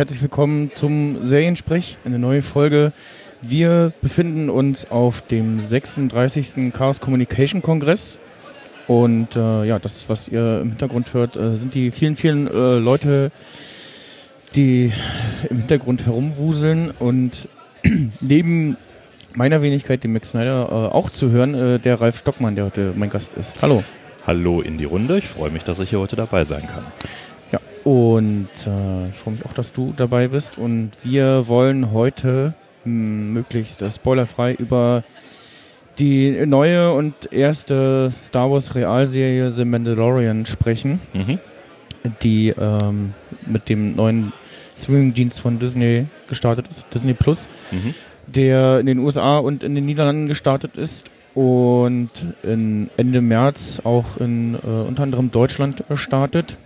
herzlich willkommen zum Seriensprech, eine neue Folge. Wir befinden uns auf dem 36. Chaos Communication Kongress und äh, ja, das, was ihr im Hintergrund hört, äh, sind die vielen, vielen äh, Leute, die im Hintergrund herumwuseln und neben meiner Wenigkeit, dem Max Snyder, äh, auch zu hören, äh, der Ralf Stockmann, der heute mein Gast ist. Hallo. Hallo in die Runde. Ich freue mich, dass ich hier heute dabei sein kann. Und äh, ich freue mich auch, dass du dabei bist. Und wir wollen heute mh, möglichst äh, spoilerfrei über die neue und erste Star Wars Realserie The Mandalorian sprechen, Mhm. die ähm, mit dem neuen Streaming-Dienst von Disney gestartet ist, Disney Plus, Mhm. der in den USA und in den Niederlanden gestartet ist und in Ende März auch in äh, unter anderem Deutschland äh, startet.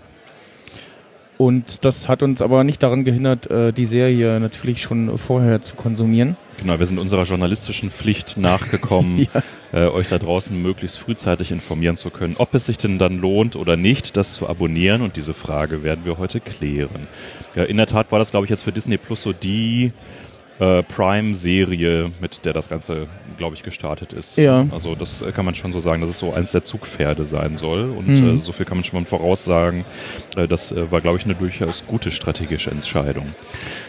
Und das hat uns aber nicht daran gehindert, äh, die Serie natürlich schon vorher zu konsumieren. Genau, wir sind unserer journalistischen Pflicht nachgekommen, äh, euch da draußen möglichst frühzeitig informieren zu können, ob es sich denn dann lohnt oder nicht, das zu abonnieren. Und diese Frage werden wir heute klären. Ja, in der Tat war das, glaube ich, jetzt für Disney Plus so die äh, Prime-Serie, mit der das Ganze, glaube ich, gestartet ist. Ja. Also das äh, kann man schon so sagen, dass es so eins der Zugpferde sein soll. Und Mhm. äh, so viel kann man schon mal voraussagen. Äh, das äh, war, glaube ich, eine durchaus gute strategische Entscheidung.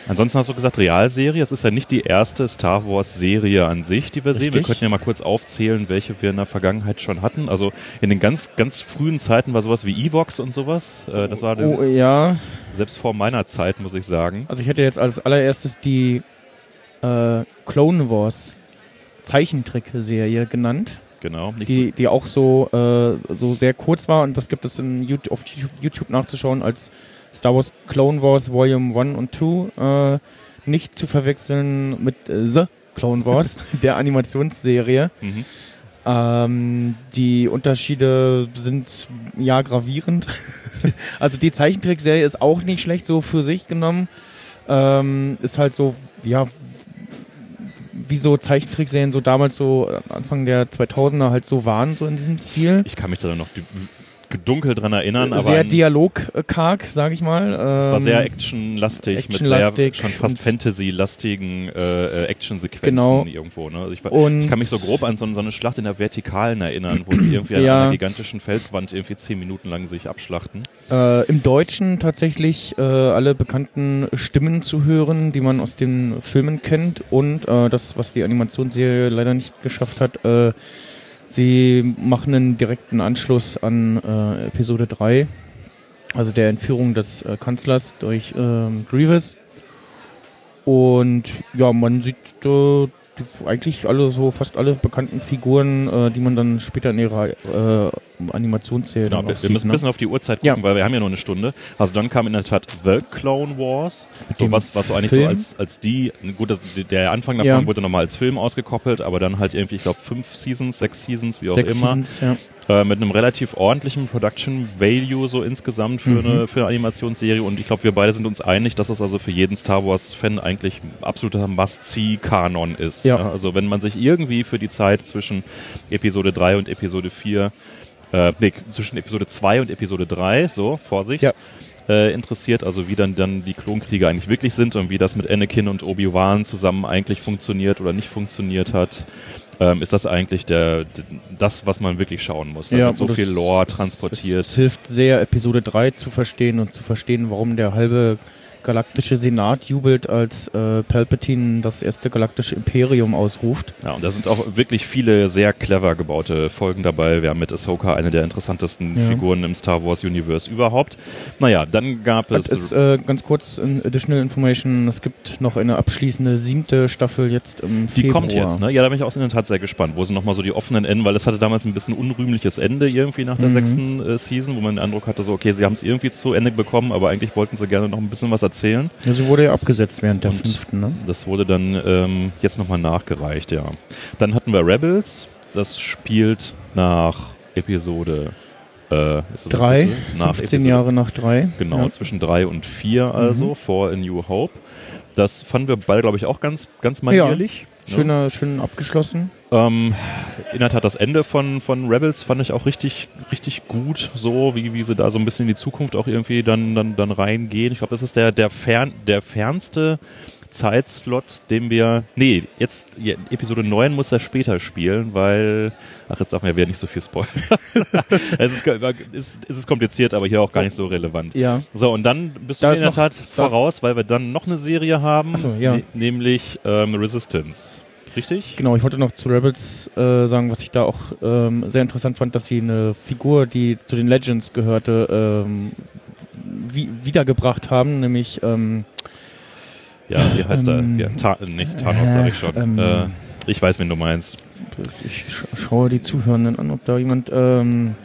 Ansonsten hast du gesagt, Realserie. Es ist ja nicht die erste Star Wars-Serie an sich, die wir sehen. Wir Richtig. könnten ja mal kurz aufzählen, welche wir in der Vergangenheit schon hatten. Also in den ganz, ganz frühen Zeiten war sowas wie Evox und sowas. Das war das Oh ja, selbst vor meiner Zeit, muss ich sagen. also ich hätte jetzt als allererstes die äh, Clone Wars Zeichentrickserie genannt, Genau. Nicht die, die auch so, äh, so sehr kurz war und das gibt es in YouTube, auf YouTube nachzuschauen als Star Wars Clone Wars Volume 1 und 2, äh, nicht zu verwechseln mit äh, The Clone Wars, der Animationsserie. mhm. Ähm, die Unterschiede sind ja gravierend. also die Zeichentrickserie ist auch nicht schlecht so für sich genommen. Ähm, ist halt so, ja, wie so Zeichentrickserien so damals so Anfang der 2000er halt so waren, so in diesem Stil. Ich kann mich da noch dunkel dran erinnern, aber sehr an- dialogkarg, sag ich mal. es war Ähm, sehr actionlastig, actionlastig mit sehr schon fast Fantasy-lastigen äh, äh, Actionsequenzen Genau. irgendwo. Ne? Also ich, war- ich kann mich so grob an so, so eine Schlacht in der Vertikalen erinnern, wo sie irgendwie an Ja. einer gigantischen Felswand irgendwie zehn Minuten lang sich abschlachten. Äh, Im Deutschen tatsächlich äh, alle bekannten Stimmen zu hören, die man aus den Filmen kennt und äh, das, was die Animationsserie leider nicht geschafft hat, äh, sie machen einen direkten Anschluss an äh, Episode 3, also der Entführung des äh, Kanzlers durch ähm, Grievous. Und ja, man sieht äh, die, eigentlich alle so fast alle bekannten Figuren, äh, die man dann später in ihrer äh, Animationsserie Genau, wir, wir müssen ein ne? bisschen auf die Uhrzeit Ja. gucken, weil wir haben ja nur eine Stunde. Also dann kam in der Tat The Clone Wars, so dem was, was so eigentlich so Film. als, als die, gut, das, der Anfang davon Ja. wurde nochmal als Film ausgekoppelt, aber dann halt irgendwie, ich glaube, fünf Seasons, sechs Seasons, wie auch Sechs immer. Seasons, ja. Äh, mit einem relativ ordentlichen Production Value so insgesamt für, Mhm. eine, für eine Animationsserie und ich glaube, wir beide sind uns einig, dass es also für jeden Star Wars Fan eigentlich absoluter Must-See-Kanon ist. Ja. Also wenn man sich irgendwie für die Zeit zwischen Episode 3 und Episode 4 äh, nee, zwischen Episode 2 und Episode 3, so, Vorsicht, Ja. Äh, interessiert, also wie dann, dann die Klonkriege eigentlich wirklich sind und wie das mit Anakin und Obi-Wan zusammen eigentlich funktioniert oder nicht funktioniert hat, ähm, ist das eigentlich der, das, was man wirklich schauen muss. Da wird so viel es- Lore es- transportiert. Es, hilft sehr, Episode 3 zu verstehen und zu verstehen, warum der halbe galaktische Senat jubelt, als äh, Palpatine das erste galaktische Imperium ausruft. Ja, und da sind auch wirklich viele sehr clever gebaute Folgen dabei. Wir haben mit Ahsoka eine der interessantesten Ja. Figuren im Star Wars Universe überhaupt. Naja, dann gab es. es äh, ganz kurz Additional Information, es gibt noch eine abschließende siebte Staffel jetzt im die Februar. kommt jetzt, ne? Ja, da bin ich auch in der Tat sehr gespannt, wo sie nochmal so die offenen Enden, weil es hatte damals ein bisschen unrühmliches Ende irgendwie nach der Mhm. sechsten äh, Season, wo man den Eindruck hatte, so, okay, sie haben es irgendwie zu Ende bekommen, aber eigentlich wollten sie gerne noch ein bisschen was erzählen. Ja, sie wurde ja abgesetzt während der Und fünften, ne? Das wurde dann ähm, jetzt nochmal nachgereicht, ja. Dann hatten wir Rebels, das spielt nach Episode äh, Drei, Episode? nach 15 Episode, Jahre nach drei. Genau, Ja. Mhm. zwischen drei und vier also, vor A New Hope. Das fanden wir beide, glaube ich, auch ganz, ganz manierlich. schöner, schön abgeschlossen. Ähm, in der Tat, das Ende von, von Rebels fand ich auch richtig, richtig gut, so wie, wie sie da so ein bisschen in die Zukunft auch irgendwie dann, dann, dann reingehen. Ich glaube, das ist der, der, fern, der fernste Zeitslot, den wir. Nee, jetzt ja, Episode 9 muss er später spielen, weil. Ach, jetzt darf man ja wieder nicht so viel spoilern. es, ist, es, ist kompliziert, aber hier auch gar nicht so relevant. Ja. So, und dann bist du Da in der noch- Tat voraus, weil wir dann noch eine Serie haben, so, ja. ne- nämlich ähm, Resistance. Richtig? Genau, ich wollte noch zu Rebels äh, sagen, was ich da auch ähm, sehr interessant fand, dass sie eine Figur, die zu den Legends gehörte, ähm, wie, wiedergebracht haben, nämlich ähm, Ja, wie heißt Ähm, er? Ja, Ta nicht Thanos, sag ich schon. ähm, äh, ich weiß, wen du meinst. ich sch schaue die Zuhörenden an, ob da jemand ähm,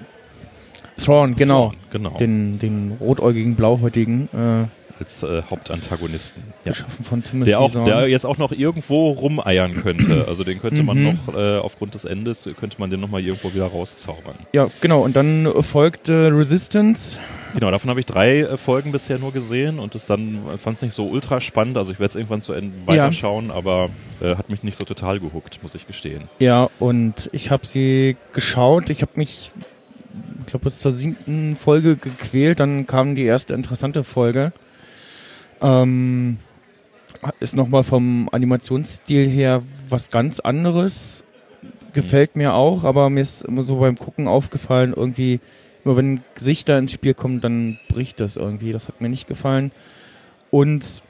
Thrawn, genau, Thrawn, Genau. den, den rotäugigen, blauhäutigen, äh, als äh, Hauptantagonisten. Ja. geschaffen von Timothy Der auch, Zahn. der jetzt auch noch irgendwo rumeiern könnte. Also den könnte man Mhm. noch, äh, aufgrund des Endes, könnte man den nochmal irgendwo wieder rauszaubern. Ja, genau, und dann folgte Resistance. Genau, davon habe ich drei äh, Folgen bisher nur gesehen und es dann fand es nicht so ultra spannend. Also ich werde es irgendwann zu Ende Ja. weiterschauen, aber äh, hat mich nicht so total gehuckt, muss ich gestehen. Ja, und ich habe sie geschaut. Ich habe mich, ich glaube, bis zur siebten Folge gequält. Dann kam die erste interessante Folge. Ähm, ist nochmal vom Animationsstil her was ganz anderes. Gefällt mir auch, aber mir ist immer so beim Gucken aufgefallen, irgendwie, immer wenn Gesichter ins Spiel kommen, dann bricht das irgendwie. Das hat mir nicht gefallen. Und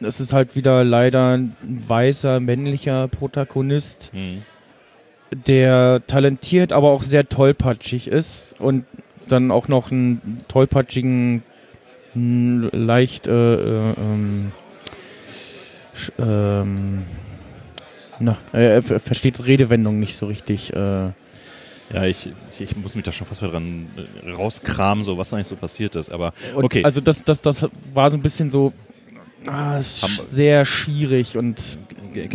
es ist halt wieder leider ein weißer, männlicher Protagonist Hm. der talentiert, aber auch sehr tollpatschig ist und dann auch noch einen tollpatschigen, leicht, äh, äh, ähm, ähm, na, äh, er ver- versteht Redewendung nicht so richtig. Äh, Ja, ich, ich, muss mich da schon fast wieder dran äh, rauskramen, so was eigentlich so passiert ist. Aber und okay, Also das, das, das war so ein bisschen so ah, sehr schwierig und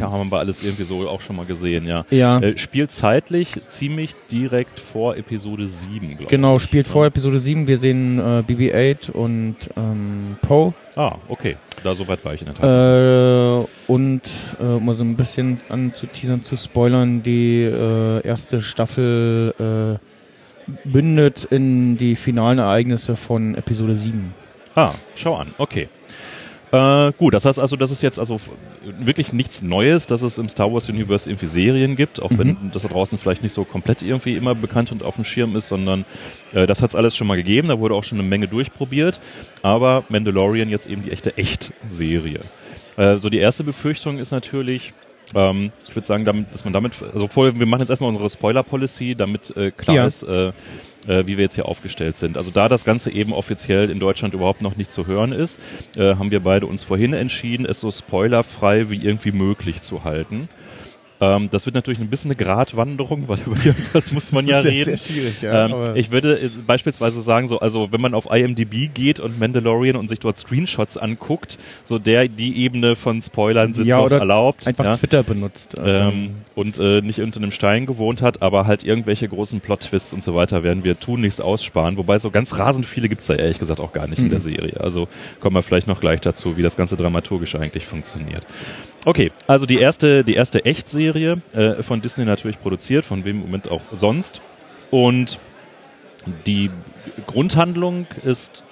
haben wir alles irgendwie so auch schon mal gesehen, ja. ja, Äh, spielt zeitlich ziemlich direkt vor Episode 7, glaube ich. genau, spielt Ja. vor Episode 7. Wir sehen äh, BB-8 und ähm, Poe. Ah, okay. Da so weit war ich in der Tat. Äh, und äh, um mal so ein bisschen anzuteasern, zu spoilern, die äh, erste Staffel äh, bündet in die finalen Ereignisse von Episode 7. Ah, schau an, okay. Äh, gut, das heißt also, dass es jetzt also wirklich nichts Neues, dass es im Star Wars Universe irgendwie Serien gibt, auch wenn das da draußen vielleicht nicht so komplett irgendwie immer bekannt und auf dem Schirm ist, sondern äh, das hat es alles schon mal gegeben, da wurde auch schon eine Menge durchprobiert, aber Mandalorian jetzt eben die echte Echt-Serie. Äh, so die erste Befürchtung ist natürlich, ähm, ich würde sagen, damit, dass man damit, also vorher, wir machen jetzt erstmal unsere Spoiler-Policy, damit äh, klar Ja. ist, äh, äh, wie wir jetzt hier aufgestellt sind. Also da das Ganze eben offiziell in Deutschland überhaupt noch nicht zu hören ist, äh, haben wir beide uns vorhin entschieden, es so spoilerfrei wie irgendwie möglich zu halten. Ähm, das wird natürlich ein bisschen eine Gratwanderung, weil über irgendwas muss man ja reden. schwierig, Ähm, ich würde äh, beispielsweise sagen, so, also wenn man auf IMDb geht und Mandalorian und sich dort Screenshots anguckt, so der, die Ebene von Spoilern sind Ja, noch erlaubt. Einfach ja? Twitter benutzt. ähm, und äh, nicht unter einem Stein gewohnt hat, aber halt irgendwelche großen Plot-Twists und so weiter werden wir tunlichst aussparen. Wobei so ganz rasend viele gibt's da ehrlich gesagt auch gar nicht in der Serie. Also kommen wir vielleicht noch gleich dazu, wie das ganze dramaturgisch eigentlich funktioniert. Okay, also die erste, die erste Echtserie äh, von Disney natürlich produziert, von wem im Moment auch sonst. Und die Grundhandlung ist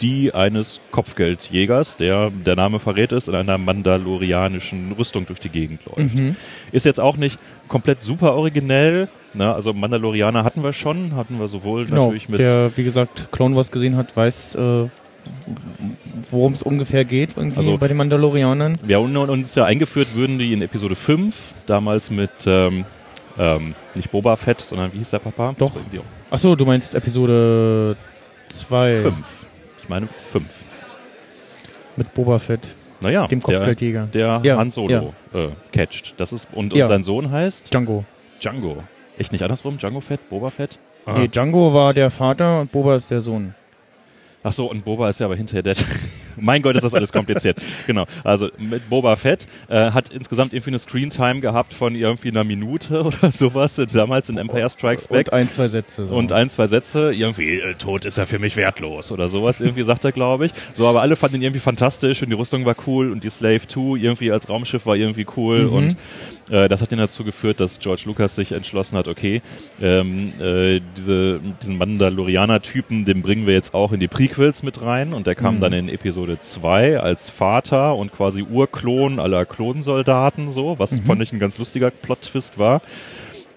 die eines Kopfgeldjägers, der, der Name verrät es, in einer mandalorianischen Rüstung durch die Gegend läuft. Mhm. Ist jetzt auch nicht komplett super originell. Ne? Also Mandalorianer hatten wir schon, hatten wir sowohl Genau, natürlich mit. wer, wie gesagt, Clone Wars gesehen hat, weiß, äh, worum es ungefähr geht irgendwie Also- bei den Mandalorianern. Ja, und, und uns ja eingeführt würden die in Episode 5, damals mit ähm, ähm, nicht Boba Fett, sondern wie hieß der Papa? Doch. Achso, du meinst Episode 2 Fünf. Ich meine fünf. mit Boba Fett, Naja, dem Kopfgeldjäger. der, der Ja, Han Solo äh, catcht. Das ist, und, und Ja. sein Sohn heißt Django. Django. Echt nicht andersrum? Django Fett? Boba Fett? Ah. Nee, Django war der Vater und Boba ist der Sohn. Ach so, und Boba ist ja aber hinterher der. mein Gott, ist das alles kompliziert. genau. Also mit Boba Fett äh, hat insgesamt irgendwie eine Screentime gehabt von irgendwie einer Minute oder sowas damals in Empire Strikes Back. Und ein, zwei Sätze. So. Und ein, zwei Sätze, irgendwie, äh, tot ist er für mich wertlos oder sowas, irgendwie sagt er, glaube ich. So, aber alle fanden ihn irgendwie fantastisch und die Rüstung war cool und die Slave 2 irgendwie als Raumschiff war irgendwie cool Mhm. und Äh, das hat dann dazu geführt, dass George Lucas sich entschlossen hat, okay, ähm, äh, diese, diesen Mandalorianer-Typen, den bringen wir jetzt auch in die Prequels mit rein und der kam mhm. dann in Episode 2 als Vater und quasi Urklon aller Klonsoldaten, so, was mhm. fand ich ein ganz lustiger Plot-Twist war.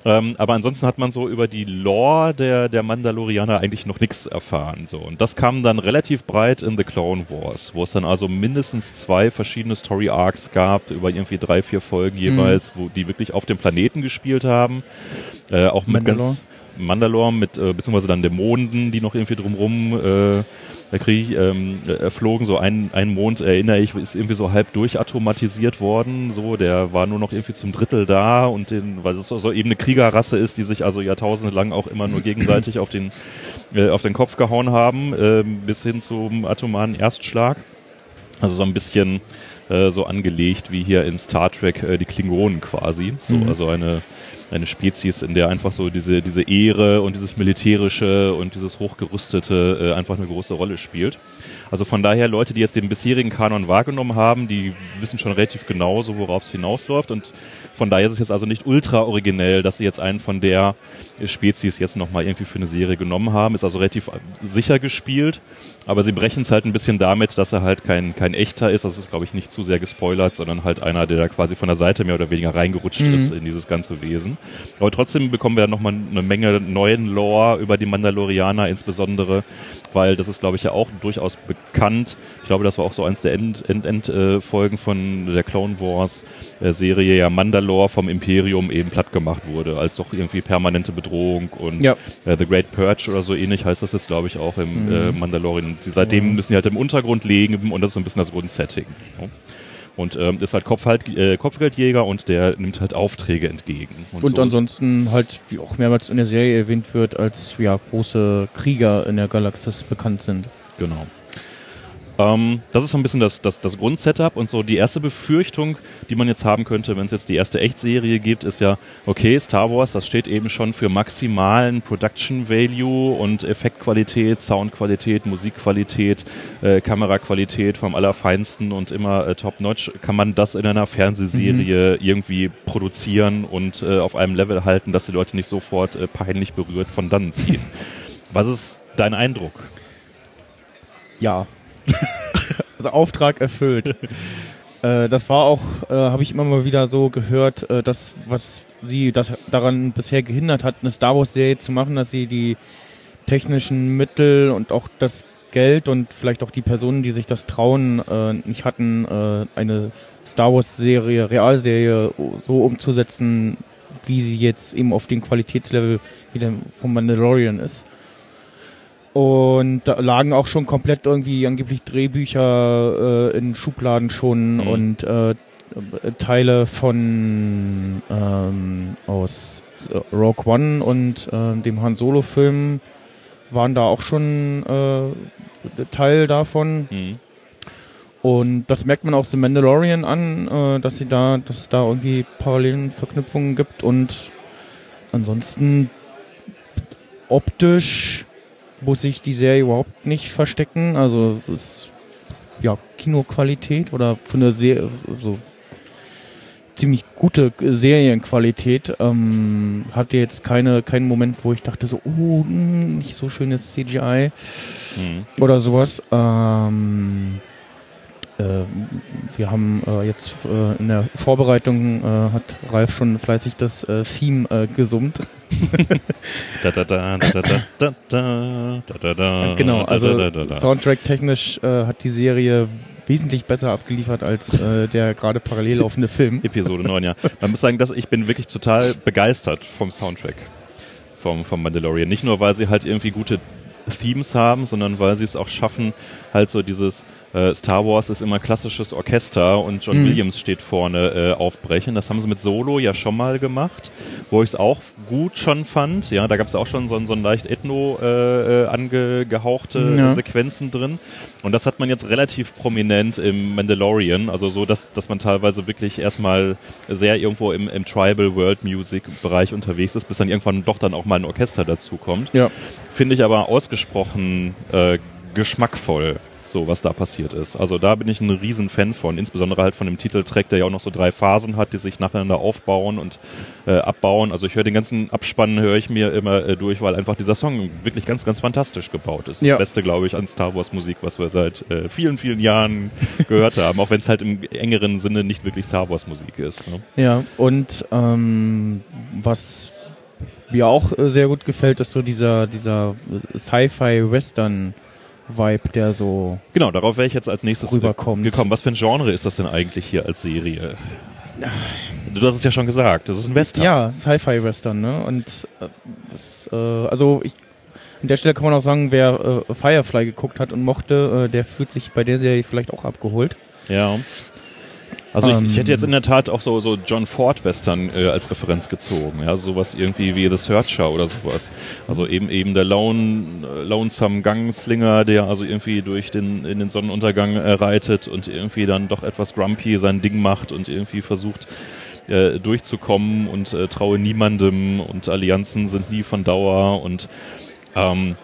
Ähm, aber ansonsten hat man so über die Lore der, der Mandalorianer eigentlich noch nichts erfahren. So. Und das kam dann relativ breit in The Clone Wars, wo es dann also mindestens zwei verschiedene Story Arcs gab, über irgendwie drei, vier Folgen jeweils, mhm. wo die wirklich auf dem Planeten gespielt haben. Äh, auch mit Mandalore. ganz Mandalore mit, äh, beziehungsweise dann Dämonen, die noch irgendwie drumrum äh, Krieg ähm, erflogen. So ein, ein Mond, erinnere ich, ist irgendwie so halb durchatomatisiert worden. So, der war nur noch irgendwie zum Drittel da und den, weil es so eben eine Kriegerrasse ist, die sich also jahrtausende lang auch immer nur gegenseitig auf den, äh, auf den Kopf gehauen haben, äh, bis hin zum atomaren Erstschlag. Also so ein bisschen äh, so angelegt wie hier in Star Trek äh, die Klingonen quasi. So, mhm. also eine eine Spezies, in der einfach so diese, diese Ehre und dieses Militärische und dieses Hochgerüstete äh, einfach eine große Rolle spielt. Also von daher Leute, die jetzt den bisherigen Kanon wahrgenommen haben, die wissen schon relativ genau so, worauf es hinausläuft und von daher ist es jetzt also nicht ultra originell, dass sie jetzt einen von der Spezies jetzt nochmal irgendwie für eine Serie genommen haben. Ist also relativ sicher gespielt, aber sie brechen es halt ein bisschen damit, dass er halt kein, kein echter ist. Das ist, glaube ich, nicht zu sehr gespoilert, sondern halt einer, der da quasi von der Seite mehr oder weniger reingerutscht mhm. ist in dieses ganze Wesen. Aber trotzdem bekommen wir nochmal eine Menge neuen Lore über die Mandalorianer, insbesondere, weil das ist, glaube ich, ja auch durchaus bekannt. Ich glaube, das war auch so eins der Endfolgen End, End, äh, von der Clone Wars äh, Serie, ja Mandalore vom Imperium eben platt gemacht wurde, als doch irgendwie permanente Bedrohung und ja. äh, The Great Purge oder so ähnlich heißt das jetzt, glaube ich, auch im äh, mhm. Mandalorian. Die, seitdem müssen die halt im Untergrund legen und das ist so ein bisschen das Grundsetting. Ja. Und ähm, ist halt Kopfhalt, äh, Kopfgeldjäger und der nimmt halt Aufträge entgegen. Und, und so. ansonsten halt, wie auch mehrmals in der Serie erwähnt wird, als ja große Krieger in der Galaxis bekannt sind. Genau. Ähm, das ist so ein bisschen das, das, das Grundsetup und so die erste Befürchtung, die man jetzt haben könnte, wenn es jetzt die erste Echtserie gibt, ist ja, okay, Star Wars, das steht eben schon für maximalen Production Value und Effektqualität, Soundqualität, Musikqualität, äh, Kameraqualität vom Allerfeinsten und immer äh, top-notch. Kann man das in einer Fernsehserie mhm. irgendwie produzieren und äh, auf einem Level halten, dass die Leute nicht sofort äh, peinlich berührt von dann ziehen? Was ist dein Eindruck? Ja, also Auftrag erfüllt. äh, das war auch, äh, habe ich immer mal wieder so gehört, äh, das, was sie das daran bisher gehindert hat, eine Star Wars-Serie zu machen, dass sie die technischen Mittel und auch das Geld und vielleicht auch die Personen, die sich das trauen, äh, nicht hatten, äh, eine Star Wars-Serie, Realserie so umzusetzen, wie sie jetzt eben auf dem Qualitätslevel wieder vom Mandalorian ist. Und da lagen auch schon komplett irgendwie angeblich Drehbücher äh, in Schubladen schon mhm. und äh, Teile von ähm, aus Rogue One und äh, dem Han Solo Film waren da auch schon äh, Teil davon. Mhm. Und das merkt man auch The Mandalorian an, äh, dass sie da, dass es da irgendwie parallelen Verknüpfungen gibt und ansonsten optisch muss sich die Serie überhaupt nicht verstecken. Also es ist ja Kinoqualität oder von der Serie so ziemlich gute Serienqualität. Ähm, hatte jetzt keine keinen Moment, wo ich dachte so, oh, hm, nicht so schönes CGI mhm. oder sowas. Ähm, äh, wir haben äh, jetzt äh, in der Vorbereitung äh, hat Ralf schon fleißig das äh, Theme äh, gesummt. genau, also Soundtrack technisch hat die Serie wesentlich besser abgeliefert als der gerade parallel laufende Film. Episode 9, ja. Man muss sagen, dass ich bin wirklich total begeistert vom Soundtrack vom, vom Mandalorian. Nicht nur, weil sie halt irgendwie gute Themes haben, sondern weil sie es auch schaffen, halt so dieses äh, Star Wars ist immer klassisches Orchester und John mhm. Williams steht vorne äh, aufbrechen. Das haben sie mit Solo ja schon mal gemacht, wo ich es auch gut schon fand. Ja, da gab es auch schon so, so ein leicht ethno äh, äh, angehauchte ja. Sequenzen drin. Und das hat man jetzt relativ prominent im Mandalorian, also so, dass, dass man teilweise wirklich erstmal sehr irgendwo im, im Tribal World Music Bereich unterwegs ist, bis dann irgendwann doch dann auch mal ein Orchester dazu kommt. Ja. Finde ich aber ausgesprochen äh, geschmackvoll. So was da passiert ist. Also da bin ich ein riesen Fan von, insbesondere halt von dem Titeltrack, der ja auch noch so drei Phasen hat, die sich nacheinander aufbauen und äh, abbauen. Also ich höre den ganzen Abspann, höre ich mir immer äh, durch, weil einfach dieser Song wirklich ganz, ganz fantastisch gebaut ist. Ja. Das Beste, glaube ich, an Star Wars Musik, was wir seit äh, vielen, vielen Jahren gehört haben, auch wenn es halt im engeren Sinne nicht wirklich Star Wars Musik ist. Ne? Ja, und ähm, was mir auch äh, sehr gut gefällt, ist so dieser, dieser Sci-Fi-Western-Vibe, der so Genau, darauf wäre ich jetzt als nächstes Rüberkommt. gekommen. Was für ein Genre ist das denn eigentlich hier als Serie? Du hast es ja schon gesagt, das ist ein Western. Ja, Sci-Fi-Western, ne? Und äh, das, äh, also ich an der Stelle kann man auch sagen, wer äh, Firefly geguckt hat und mochte, äh, der fühlt sich bei der Serie vielleicht auch abgeholt. Ja. Also ich, ich Ähm. hätte jetzt in der Tat auch so, so John Ford Western äh, als Referenz gezogen, ja, sowas irgendwie wie The Searcher oder sowas. Also eben eben der Lone, äh, Lonesome Gangslinger, der also irgendwie durch den in den Sonnenuntergang äh, reitet und irgendwie dann doch etwas grumpy sein Ding macht und irgendwie versucht äh, durchzukommen und äh, traue niemandem und Allianzen sind nie von Dauer und ähm,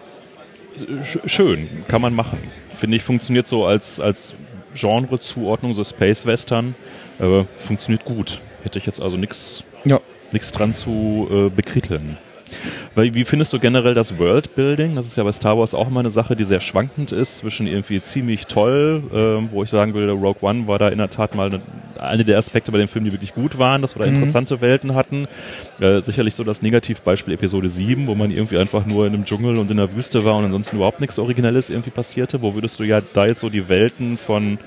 sch schön, kann man machen. Finde ich, funktioniert so als, als Genre-Zuordnung, so Space Western, äh, funktioniert gut. Hätte ich jetzt also nichts Ja. nichts dran zu äh, bekritteln. Weil, wie findest du generell das Worldbuilding? Das ist ja bei Star Wars auch immer eine Sache, die sehr schwankend ist, zwischen irgendwie ziemlich toll, äh, wo ich sagen würde, Rogue One war da in der Tat mal eine, eine der Aspekte bei dem Film, die wirklich gut waren, dass wir da Mhm. interessante Welten hatten. Äh, sicherlich so das Negativbeispiel Episode 7, wo man irgendwie einfach nur in einem Dschungel und in der Wüste war und ansonsten überhaupt nichts Originelles irgendwie passierte. Wo würdest du ja da jetzt so die Welten von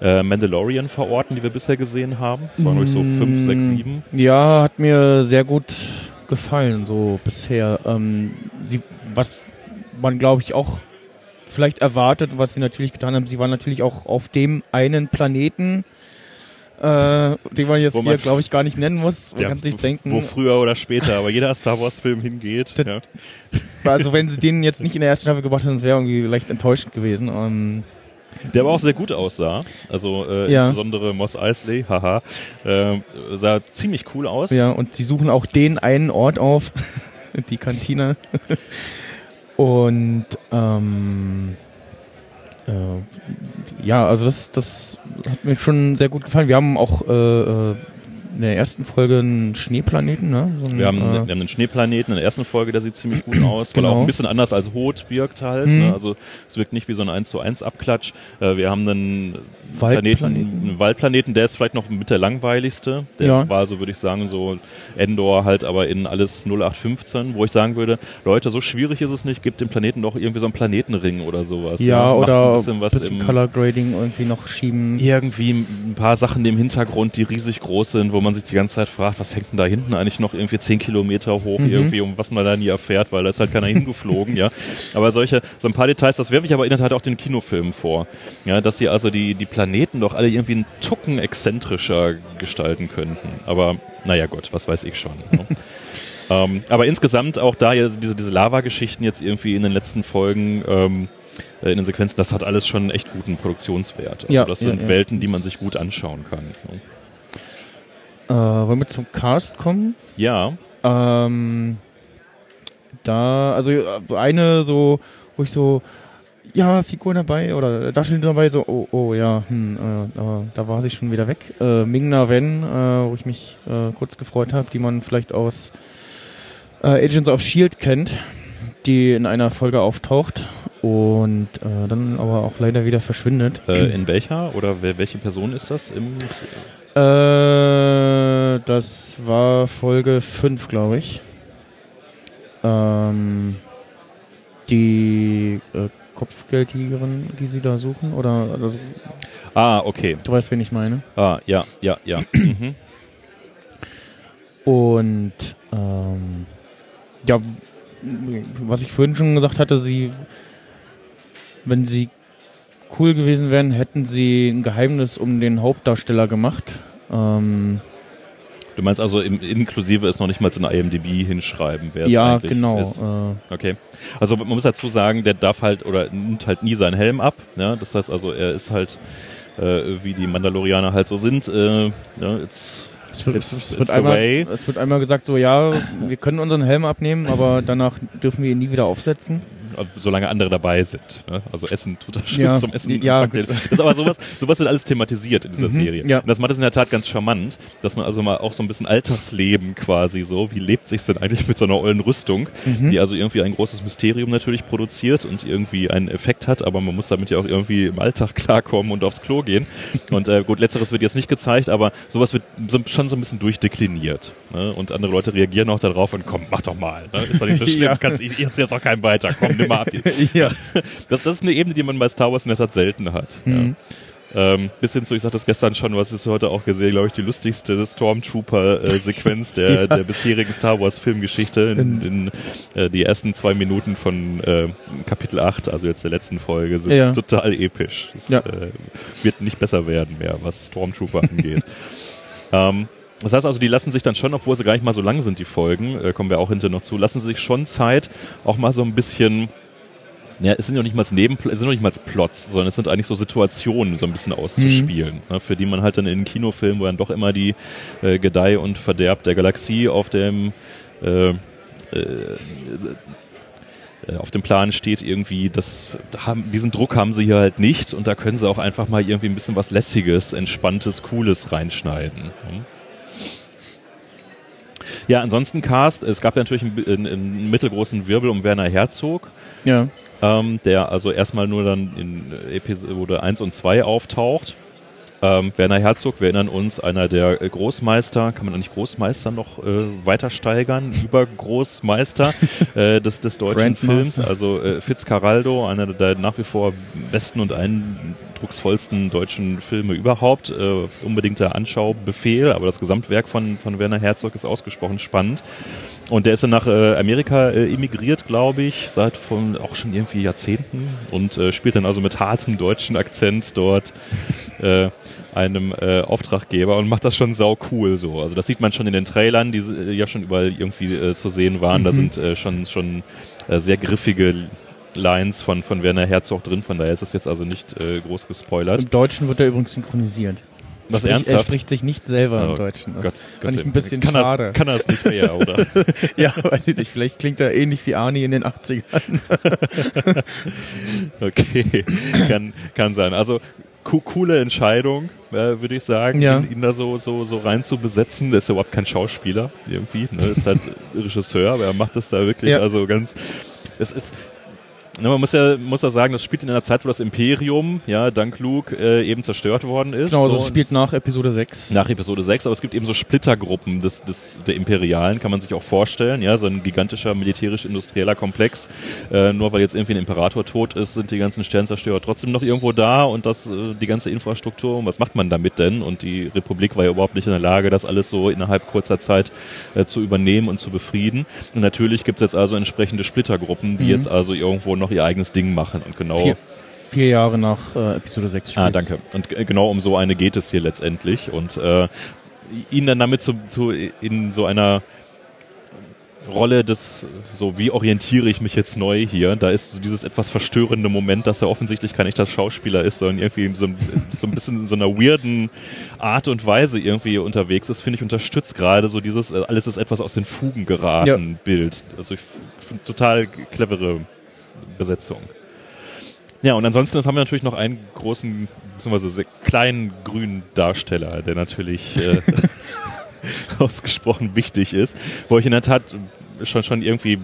äh, Mandalorian verorten, die wir bisher gesehen haben? Das waren glaube ich so 5, 6, 7. Ja, hat mir sehr gut gefallen, so bisher. Ähm, sie, was man, glaube ich, auch vielleicht erwartet, was sie natürlich getan haben, sie waren natürlich auch auf dem einen Planeten, äh, den man jetzt man- hier, glaube ich, gar nicht nennen muss. Man Ja, kann sich denken, Wo früher oder später, aber jeder Star Wars Film hingeht. Ja. also wenn sie den jetzt nicht in der ersten Staffel gebracht hätten, das wäre irgendwie leicht enttäuschend gewesen. Ähm, Der aber auch sehr gut aussah. Also äh, Ja. insbesondere Moss Eisley, haha, äh, sah ziemlich cool aus. ja, und sie suchen auch den einen Ort auf, die Kantine. und ähm, äh, ja, also das, das hat mir schon sehr gut gefallen. Wir haben auch äh, äh, in der ersten Folge einen Schneeplaneten, ne? So ein, Wir haben, äh, wir haben einen Schneeplaneten in der ersten Folge, der sieht ziemlich gut aus, weil Genau. auch ein bisschen anders als Hoth wirkt halt. Mhm. Ne? Also es wirkt nicht wie so ein 1 zu 1 Abklatsch. Äh, wir haben einen Waldplaneten. Planeten, einen Waldplaneten, der ist vielleicht noch mit der langweiligste. Der Ja. war so, würde ich sagen, so Endor halt, aber in alles 0815, wo ich sagen würde, Leute, so schwierig ist es nicht, gibt dem Planeten doch irgendwie so einen Planetenring oder sowas. ja, Macht oder ein bisschen was bisschen Color Grading irgendwie noch schieben. irgendwie ein paar Sachen im Hintergrund, die riesig groß sind, wo man sich die ganze Zeit fragt, was hängt denn da hinten eigentlich noch irgendwie zehn Kilometer hoch Mhm. irgendwie, um was man da nie erfährt, weil da ist halt keiner hingeflogen, ja. Aber solche, so ein paar Details, das werfe ich aber in der Tat auch den Kinofilmen vor. Ja, dass sie also die, die Planeten doch alle irgendwie einen Tucken exzentrischer gestalten könnten. Aber naja Gott, was weiß ich schon. Ne? ähm, aber insgesamt auch da ja diese, diese Lava-Geschichten jetzt irgendwie in den letzten Folgen, ähm, äh, in den Sequenzen, das hat alles schon echt guten Produktionswert. Also Ja, das ja, sind ja. Welten, die man sich gut anschauen kann. ne? Äh, wollen wir zum Cast kommen? Ja, Ähm, da, also äh, eine so, wo ich so, ja, Figur dabei oder Darsteller dabei, so, oh, oh ja, hm, äh, da, da war sie schon wieder weg. Äh, Ming-Na Wen, äh, wo ich mich äh, kurz gefreut habe, die man vielleicht aus äh, Agents of S.H.I.E.L.D. kennt, die in einer Folge auftaucht und äh, dann aber auch leider wieder verschwindet. äh, in welcher oder wer, welche Person ist das? Im, Äh, das war Folge 5, glaube ich. Ähm, die äh, Kopfgeldjägerin, die sie da suchen, oder also, ah, okay. du weißt, wen ich meine. Ah, ja, ja, ja. mhm. Und ähm, ja, was ich vorhin schon gesagt hatte, sie, wenn sie cool gewesen wären, hätten sie ein Geheimnis um den Hauptdarsteller gemacht. Ähm, Du meinst also im, inklusive ist noch nicht mal in der IMDb hinschreiben, wer es ja, eigentlich genau. ist. Äh, Okay. Also man muss dazu sagen, der darf halt oder nimmt halt nie seinen Helm ab. Ja? Das heißt also, er ist halt äh, wie die Mandalorianer halt so sind. Äh, ja, it's, Es wird, It's- es, it's wird einmal, es wird einmal gesagt, so ja, wir können unseren Helm abnehmen, aber danach dürfen wir ihn nie wieder aufsetzen. Solange andere dabei sind. Ne? Also Essen tut das schon Ja, zum Essen. ja, das ist aber sowas, sowas wird alles thematisiert in dieser Mhm, Serie. ja. Und das macht es in der Tat ganz charmant, dass man also mal auch so ein bisschen Alltagsleben quasi so, wie lebt sich's denn eigentlich mit so einer ollen Rüstung, Mhm. die also irgendwie ein großes Mysterium natürlich produziert und irgendwie einen Effekt hat, aber man muss damit ja auch irgendwie im Alltag klarkommen und aufs Klo gehen. Und äh, gut, letzteres wird jetzt nicht gezeigt, aber sowas wird so, schon so ein bisschen durchdekliniert. Ne? Und andere Leute reagieren auch darauf und komm, mach doch mal. Ne? Ist doch nicht so schlimm, Ja. kannst, ich, ich erzähl's auch keinem weiter, komm, nimm ab. ja. Das, das ist eine Ebene, die man bei Star Wars in der Tat selten hat. Mhm. Ja. Ähm, bis hin zu, ich sagte das gestern schon, was ist heute auch gesehen, glaube ich, die lustigste Stormtrooper-Sequenz der, der bisherigen Star Wars-Filmgeschichte. In, in, äh, die ersten zwei Minuten von äh, Kapitel 8, also jetzt der letzten Folge, sind Ja. total episch. Es Ja. äh, wird nicht besser werden mehr, was Stormtrooper angeht. ähm, das heißt also, die lassen sich dann schon, obwohl sie gar nicht mal so lang sind, die Folgen, äh, kommen wir auch hinterher noch zu, lassen sie sich schon Zeit, auch mal so ein bisschen ja, es sind ja nicht mal Nebenpl es sind noch nicht mal Plots, sondern es sind eigentlich so Situationen so ein bisschen auszuspielen, ne, für die man halt dann in Kinofilmen, wo dann doch immer die äh, Gedeih und Verderb der Galaxie auf dem äh, äh, äh, auf dem Plan steht irgendwie, das haben, diesen Druck haben sie hier halt nicht und da können sie auch einfach mal irgendwie ein bisschen was Lässiges, Entspanntes, Cooles reinschneiden. ne. Ja, ansonsten Cast, es gab ja natürlich einen, einen, einen mittelgroßen Wirbel um Werner Herzog, Ja. ähm, der also erstmal nur dann in Episode 1 und 2 auftaucht. Ähm, Werner Herzog, wir erinnern uns, einer der Großmeister, kann man eigentlich Großmeister noch äh, weiter steigern, über Großmeister äh, des, des deutschen. Films, also äh, Fitzcarraldo, einer der nach wie vor besten und eindrucksvollsten deutschen Filme überhaupt, äh, unbedingter Anschaubefehl, aber das Gesamtwerk von, von Werner Herzog ist ausgesprochen spannend. Und der ist dann nach äh, Amerika äh, emigriert, glaube ich, seit von auch schon irgendwie Jahrzehnten und äh, spielt dann also mit hartem deutschen Akzent dort äh, einem äh, Auftraggeber und macht das schon sau cool so. Also das sieht man schon in den Trailern, die äh, ja schon überall irgendwie äh, zu sehen waren. Da sind äh, schon schon äh, sehr griffige Lines von von Werner Herzog drin. Von daher ist das jetzt also nicht äh, groß gespoilert. Im Deutschen wird er übrigens synchronisiert. Was Er ernsthaft? spricht sich nicht selber Oh im Deutschen. Das Gott, fand Gott, ich ein bisschen kann schade. Das, kann das nicht mehr, oder? ja, weiß ich nicht. Vielleicht klingt er ähnlich wie Arnie in den 80ern. Okay, kann, kann sein. Also co coole Entscheidung, äh, würde ich sagen, Ja. ihn, ihn da so, so, so rein zu besetzen. Der ist ja überhaupt kein Schauspieler irgendwie. Ne? Ist halt Regisseur, aber er macht das da wirklich Ja. also ganz. Es ist. Man muss ja, muss ja sagen, das spielt in einer Zeit, wo das Imperium, ja, dank Luke, äh, eben zerstört worden ist. Genau, So, das und spielt nach Episode 6. nach Episode 6, aber es gibt eben so Splittergruppen des, des, der Imperialen, kann man sich auch vorstellen, ja, so ein gigantischer militärisch-industrieller Komplex. Äh, nur weil jetzt irgendwie ein Imperator tot ist, sind die ganzen Sternzerstörer trotzdem noch irgendwo da und das, äh, die ganze Infrastruktur, und was macht man damit denn? Und die Republik war ja überhaupt nicht in der Lage, das alles so innerhalb kurzer Zeit äh, zu übernehmen und zu befrieden. Und natürlich gibt es jetzt also entsprechende Splittergruppen, die Mhm. jetzt also irgendwo noch ihr eigenes Ding machen und genau Vier, vier Jahre nach äh, Episode 6 Ah, spielt's. danke. Und g- genau um so eine geht es hier letztendlich. Und äh, ihn dann damit zu, zu in so einer Rolle des, so wie orientiere ich mich jetzt neu hier, da ist so dieses etwas verstörende Moment, dass er offensichtlich kein echter Schauspieler ist, sondern irgendwie so, ein- so ein bisschen in so einer weirden Art und Weise irgendwie unterwegs ist, finde ich unterstützt gerade so dieses, äh, alles ist etwas aus den Fugen geraten Bild. Also ich finde total clevere Besetzung. Ja, und ansonsten haben wir natürlich noch einen großen, beziehungsweise sehr kleinen grünen Darsteller, der natürlich äh, ausgesprochen wichtig ist, wo ich in der Tat schon, schon irgendwie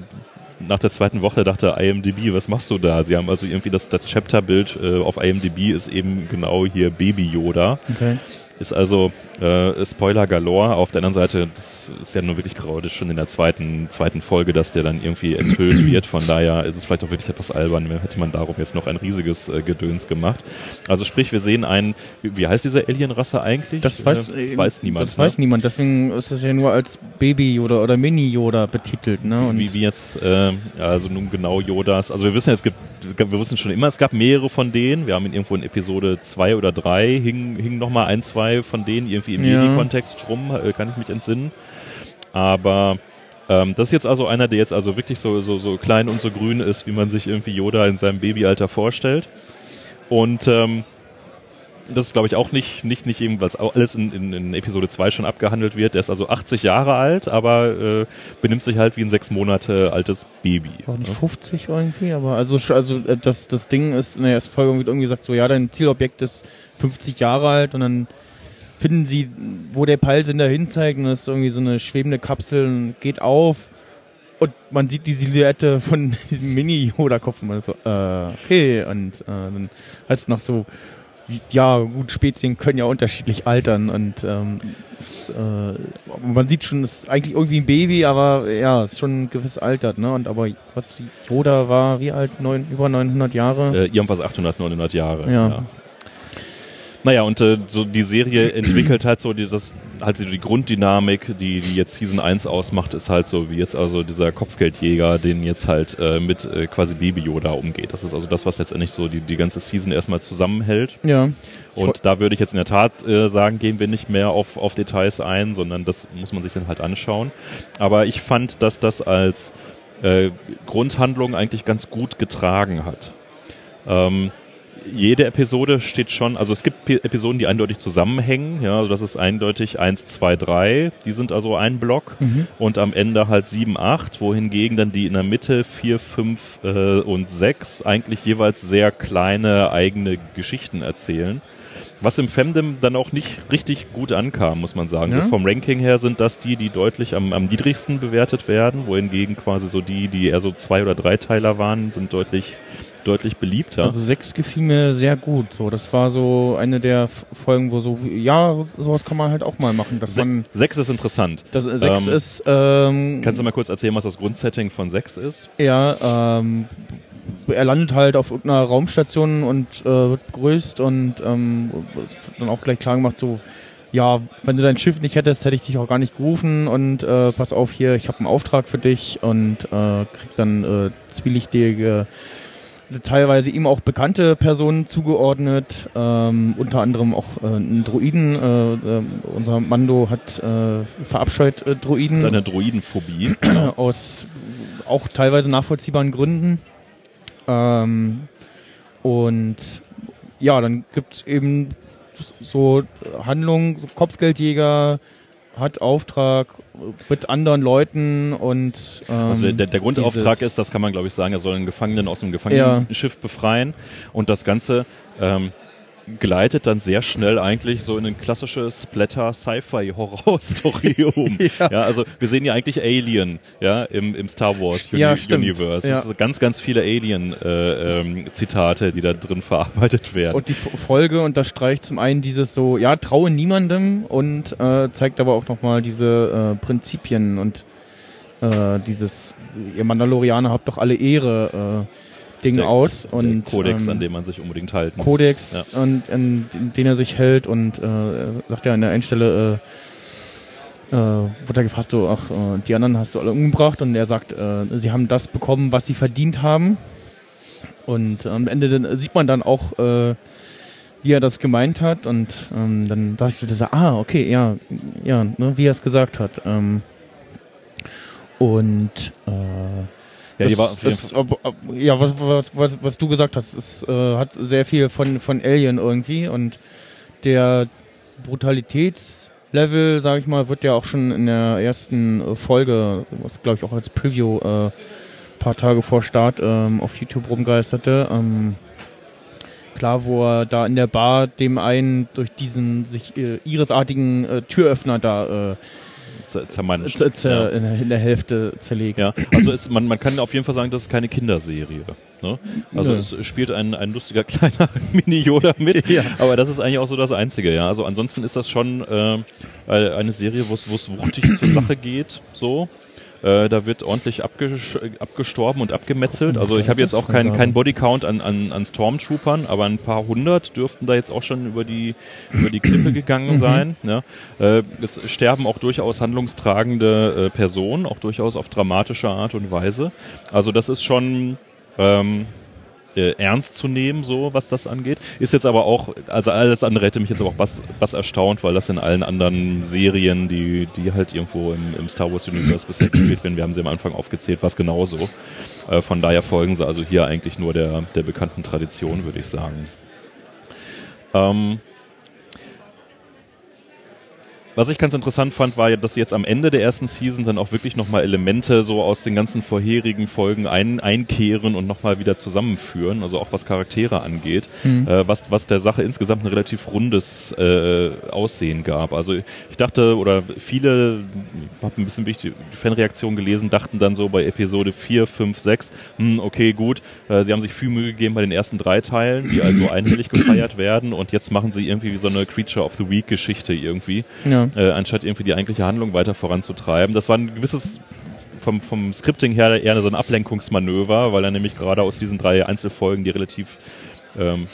nach der zweiten Woche dachte, IMDb, was machst du da? Sie haben also irgendwie das, das Chapterbild äh, auf IMDb ist eben genau hier Baby Yoda. Okay. Ist also äh, Spoiler galore. Auf der anderen Seite, das ist ja nur wirklich ist schon in der zweiten, zweiten Folge, dass der dann irgendwie enthüllt wird. Von daher ist es vielleicht auch wirklich etwas albern, hätte man darum jetzt noch ein riesiges äh, Gedöns gemacht. Also sprich, wir sehen einen, wie, heißt diese Alienrasse eigentlich? Das weiß, äh, äh, weiß niemand. Das weiß niemand, deswegen ist das ja nur als Baby Yoda oder Mini Yoda betitelt. Ne? Und wie, wie jetzt, äh, also nun genau Yodas, also wir wissen ja, es gibt, wir wissen schon immer, es gab mehrere von denen, wir haben in irgendwo in Episode zwei oder drei hingen, hingen nochmal ein, zwei von denen irgendwie im Ja. Jedi-Kontext rum, äh, kann ich mich entsinnen. Aber ähm, das ist jetzt also einer, der jetzt also wirklich so, so, so klein und so grün ist, wie man sich irgendwie Yoda in seinem Babyalter vorstellt. Und ähm, das ist glaube ich auch nicht, nicht, nicht eben, was alles in, in, in Episode 2 schon abgehandelt wird. Der ist also 80 Jahre alt, aber äh, benimmt sich halt wie ein sechs Monate altes Baby. Auch nicht 50 irgendwie, aber also, also äh, das, das Ding ist, in der ersten Folge wird irgendwie gesagt, so ja, dein Zielobjekt ist 50 Jahre alt und dann finden sie, wo der Peilsender hinzeigt und das ist irgendwie so eine schwebende Kapsel und geht auf und man sieht die Silhouette von diesem Mini-Yoda-Kopf und man ist so, äh, okay, und äh, dann heißt es noch so, ja, gut, Spezien können ja unterschiedlich altern und ähm, es, äh, man sieht schon, es ist eigentlich irgendwie ein Baby, aber ja, es ist schon gewiss altert, ne? Und aber was Yoda war, wie alt? Neun, über 900 Jahre? Äh, irgendwas 800, 900 Jahre. Ja. ja. Naja, und äh, so die Serie entwickelt halt so dieses, halt so die Grunddynamik, die, die jetzt Season 1 ausmacht, ist halt so wie jetzt also dieser Kopfgeldjäger, den jetzt halt äh, mit äh, quasi Baby Yoda umgeht. Das ist also das, was letztendlich so die, die ganze Season erstmal zusammenhält. Ja. Und da würde ich jetzt in der Tat äh, sagen, gehen wir nicht mehr auf, auf Details ein, sondern das muss man sich dann halt anschauen. Aber ich fand, dass das als äh, Grundhandlung eigentlich ganz gut getragen hat. Ähm, jede Episode steht schon, also es gibt Episoden, die eindeutig zusammenhängen, ja, also das ist eindeutig 1, 2, 3, die sind also ein Block mhm. und am Ende halt 7, 8, wohingegen dann die in der Mitte 4, 5 äh, und 6 eigentlich jeweils sehr kleine eigene Geschichten erzählen. Was im Femdom dann auch nicht richtig gut ankam, muss man sagen. Ja. So vom Ranking her sind das die, die deutlich am, am niedrigsten bewertet werden, wohingegen quasi so die, die eher so zwei oder drei Teiler waren, sind deutlich deutlich beliebter. Also sechs gefiel mir sehr gut. So, das war so eine der Folgen, wo so, ja, sowas kann man halt auch mal machen. Dass Se man, sechs ist interessant. Das, äh, sechs ähm, ist. Ähm, kannst du mal kurz erzählen, was das Grundsetting von sechs ist? Ja, ähm, er landet halt auf irgendeiner Raumstation und äh, wird begrüßt und ähm, dann auch gleich klar gemacht, so, ja, wenn du dein Schiff nicht hättest, hätte ich dich auch gar nicht gerufen und äh, pass auf hier, ich habe einen Auftrag für dich und äh, krieg dann äh, zwielichtige teilweise ihm auch bekannte Personen zugeordnet, ähm, unter anderem auch äh, einen Droiden. Äh, äh, unser Mando hat äh, verabscheut äh, Droiden. Seine Droidenphobie. aus auch teilweise nachvollziehbaren Gründen. Ähm, und ja, dann gibt es eben so Handlungen, so Kopfgeldjäger, hat Auftrag mit anderen Leuten und ähm, also der, der Grundauftrag ist, das kann man glaube ich sagen, er soll einen Gefangenen aus dem Gefangenenschiff ja. befreien und das Ganze ähm, gleitet dann sehr schnell eigentlich so in ein klassisches Splatter-Sci-Fi-Horror-Story um. ja. ja. also wir sehen ja eigentlich Alien, ja, im, im Star Wars Uni ja, Universe. Ja. Ganz, ganz viele Alien-Zitate, äh, ähm, die da drin verarbeitet werden. Und die Folge unterstreicht zum einen dieses so, ja, traue niemandem und äh, zeigt aber auch nochmal diese äh, Prinzipien und äh, dieses, ihr Mandalorianer habt doch alle Ehre, äh, Ding der, aus. Und, Kodex, ähm, an dem man sich unbedingt halten Kodex. Ja. und, an den er sich hält und äh, sagt ja an der einen Stelle, äh, äh, wird er gefragt, so, ach, äh, die anderen hast du alle umgebracht und er sagt, äh, sie haben das bekommen, was sie verdient haben. Und am Ende sieht man dann auch, äh, wie er das gemeint hat und ähm, dann dachte ich so, ah, okay, ja, ja, ne, wie er es gesagt hat. Ähm, und äh, ja, die war auf jeden Fall. ja was, was, was, was du gesagt hast, es äh, hat sehr viel von, von Alien irgendwie und der Brutalitätslevel, sag ich mal, wird ja auch schon in der ersten äh, Folge, was glaube ich auch als Preview äh, paar Tage vor Start ähm, auf YouTube rumgeisterte. Ähm, klar, wo er da in der Bar dem einen durch diesen sich äh, irisartigen äh, Türöffner da äh, zermanscht. ja. in, der Hälfte zerlegt. Ja, also ist, man, man kann auf jeden Fall sagen, das ist keine Kinderserie. Ne? Also ja. es spielt ein, ein lustiger kleiner Mini-Yoda mit, ja. aber das ist eigentlich auch so das Einzige. Ja, Also ansonsten ist das schon äh, eine Serie, wo es wuchtig zur Sache geht. So. Äh, da wird ordentlich abgestorben und abgemetzelt. Also ich habe jetzt auch keinen kein Bodycount an, an, an Stormtroopern, aber ein paar hundert dürften da jetzt auch schon über die, über die Klippe gegangen mhm. sein. Ja. Äh, es sterben auch durchaus handlungstragende äh, Personen, auch durchaus auf dramatische Art und Weise. Also das ist schon... Ähm, äh, ernst zu nehmen, so was das angeht. Ist jetzt aber auch, also alles andere hätte mich jetzt aber auch was, was erstaunt, weil das in allen anderen Serien, die, die halt irgendwo im, im Star Wars Universe bisher gespielt werden, wir haben sie am Anfang aufgezählt, was genauso. Äh, von daher folgen sie also hier eigentlich nur der, der bekannten Tradition, würde ich sagen. Ähm, was ich ganz interessant fand, war ja, dass sie jetzt am Ende der ersten Season dann auch wirklich nochmal Elemente so aus den ganzen vorherigen Folgen ein, einkehren und nochmal wieder zusammenführen, also auch was Charaktere angeht, mhm. äh, was, was der Sache insgesamt ein relativ rundes äh, Aussehen gab. Also ich dachte, oder viele, ich habe ein bisschen die Fanreaktion gelesen, dachten dann so bei Episode 4, 5, 6, hm, okay, gut, äh, sie haben sich viel Mühe gegeben bei den ersten drei Teilen, die also einhellig gefeiert werden und jetzt machen sie irgendwie wie so eine Creature of the Week Geschichte irgendwie. Ja äh, anstatt irgendwie die eigentliche Handlung weiter voranzutreiben. Das war ein gewisses vom, vom Scripting her eher so ein Ablenkungsmanöver, weil er nämlich gerade aus diesen drei Einzelfolgen, die relativ ähm,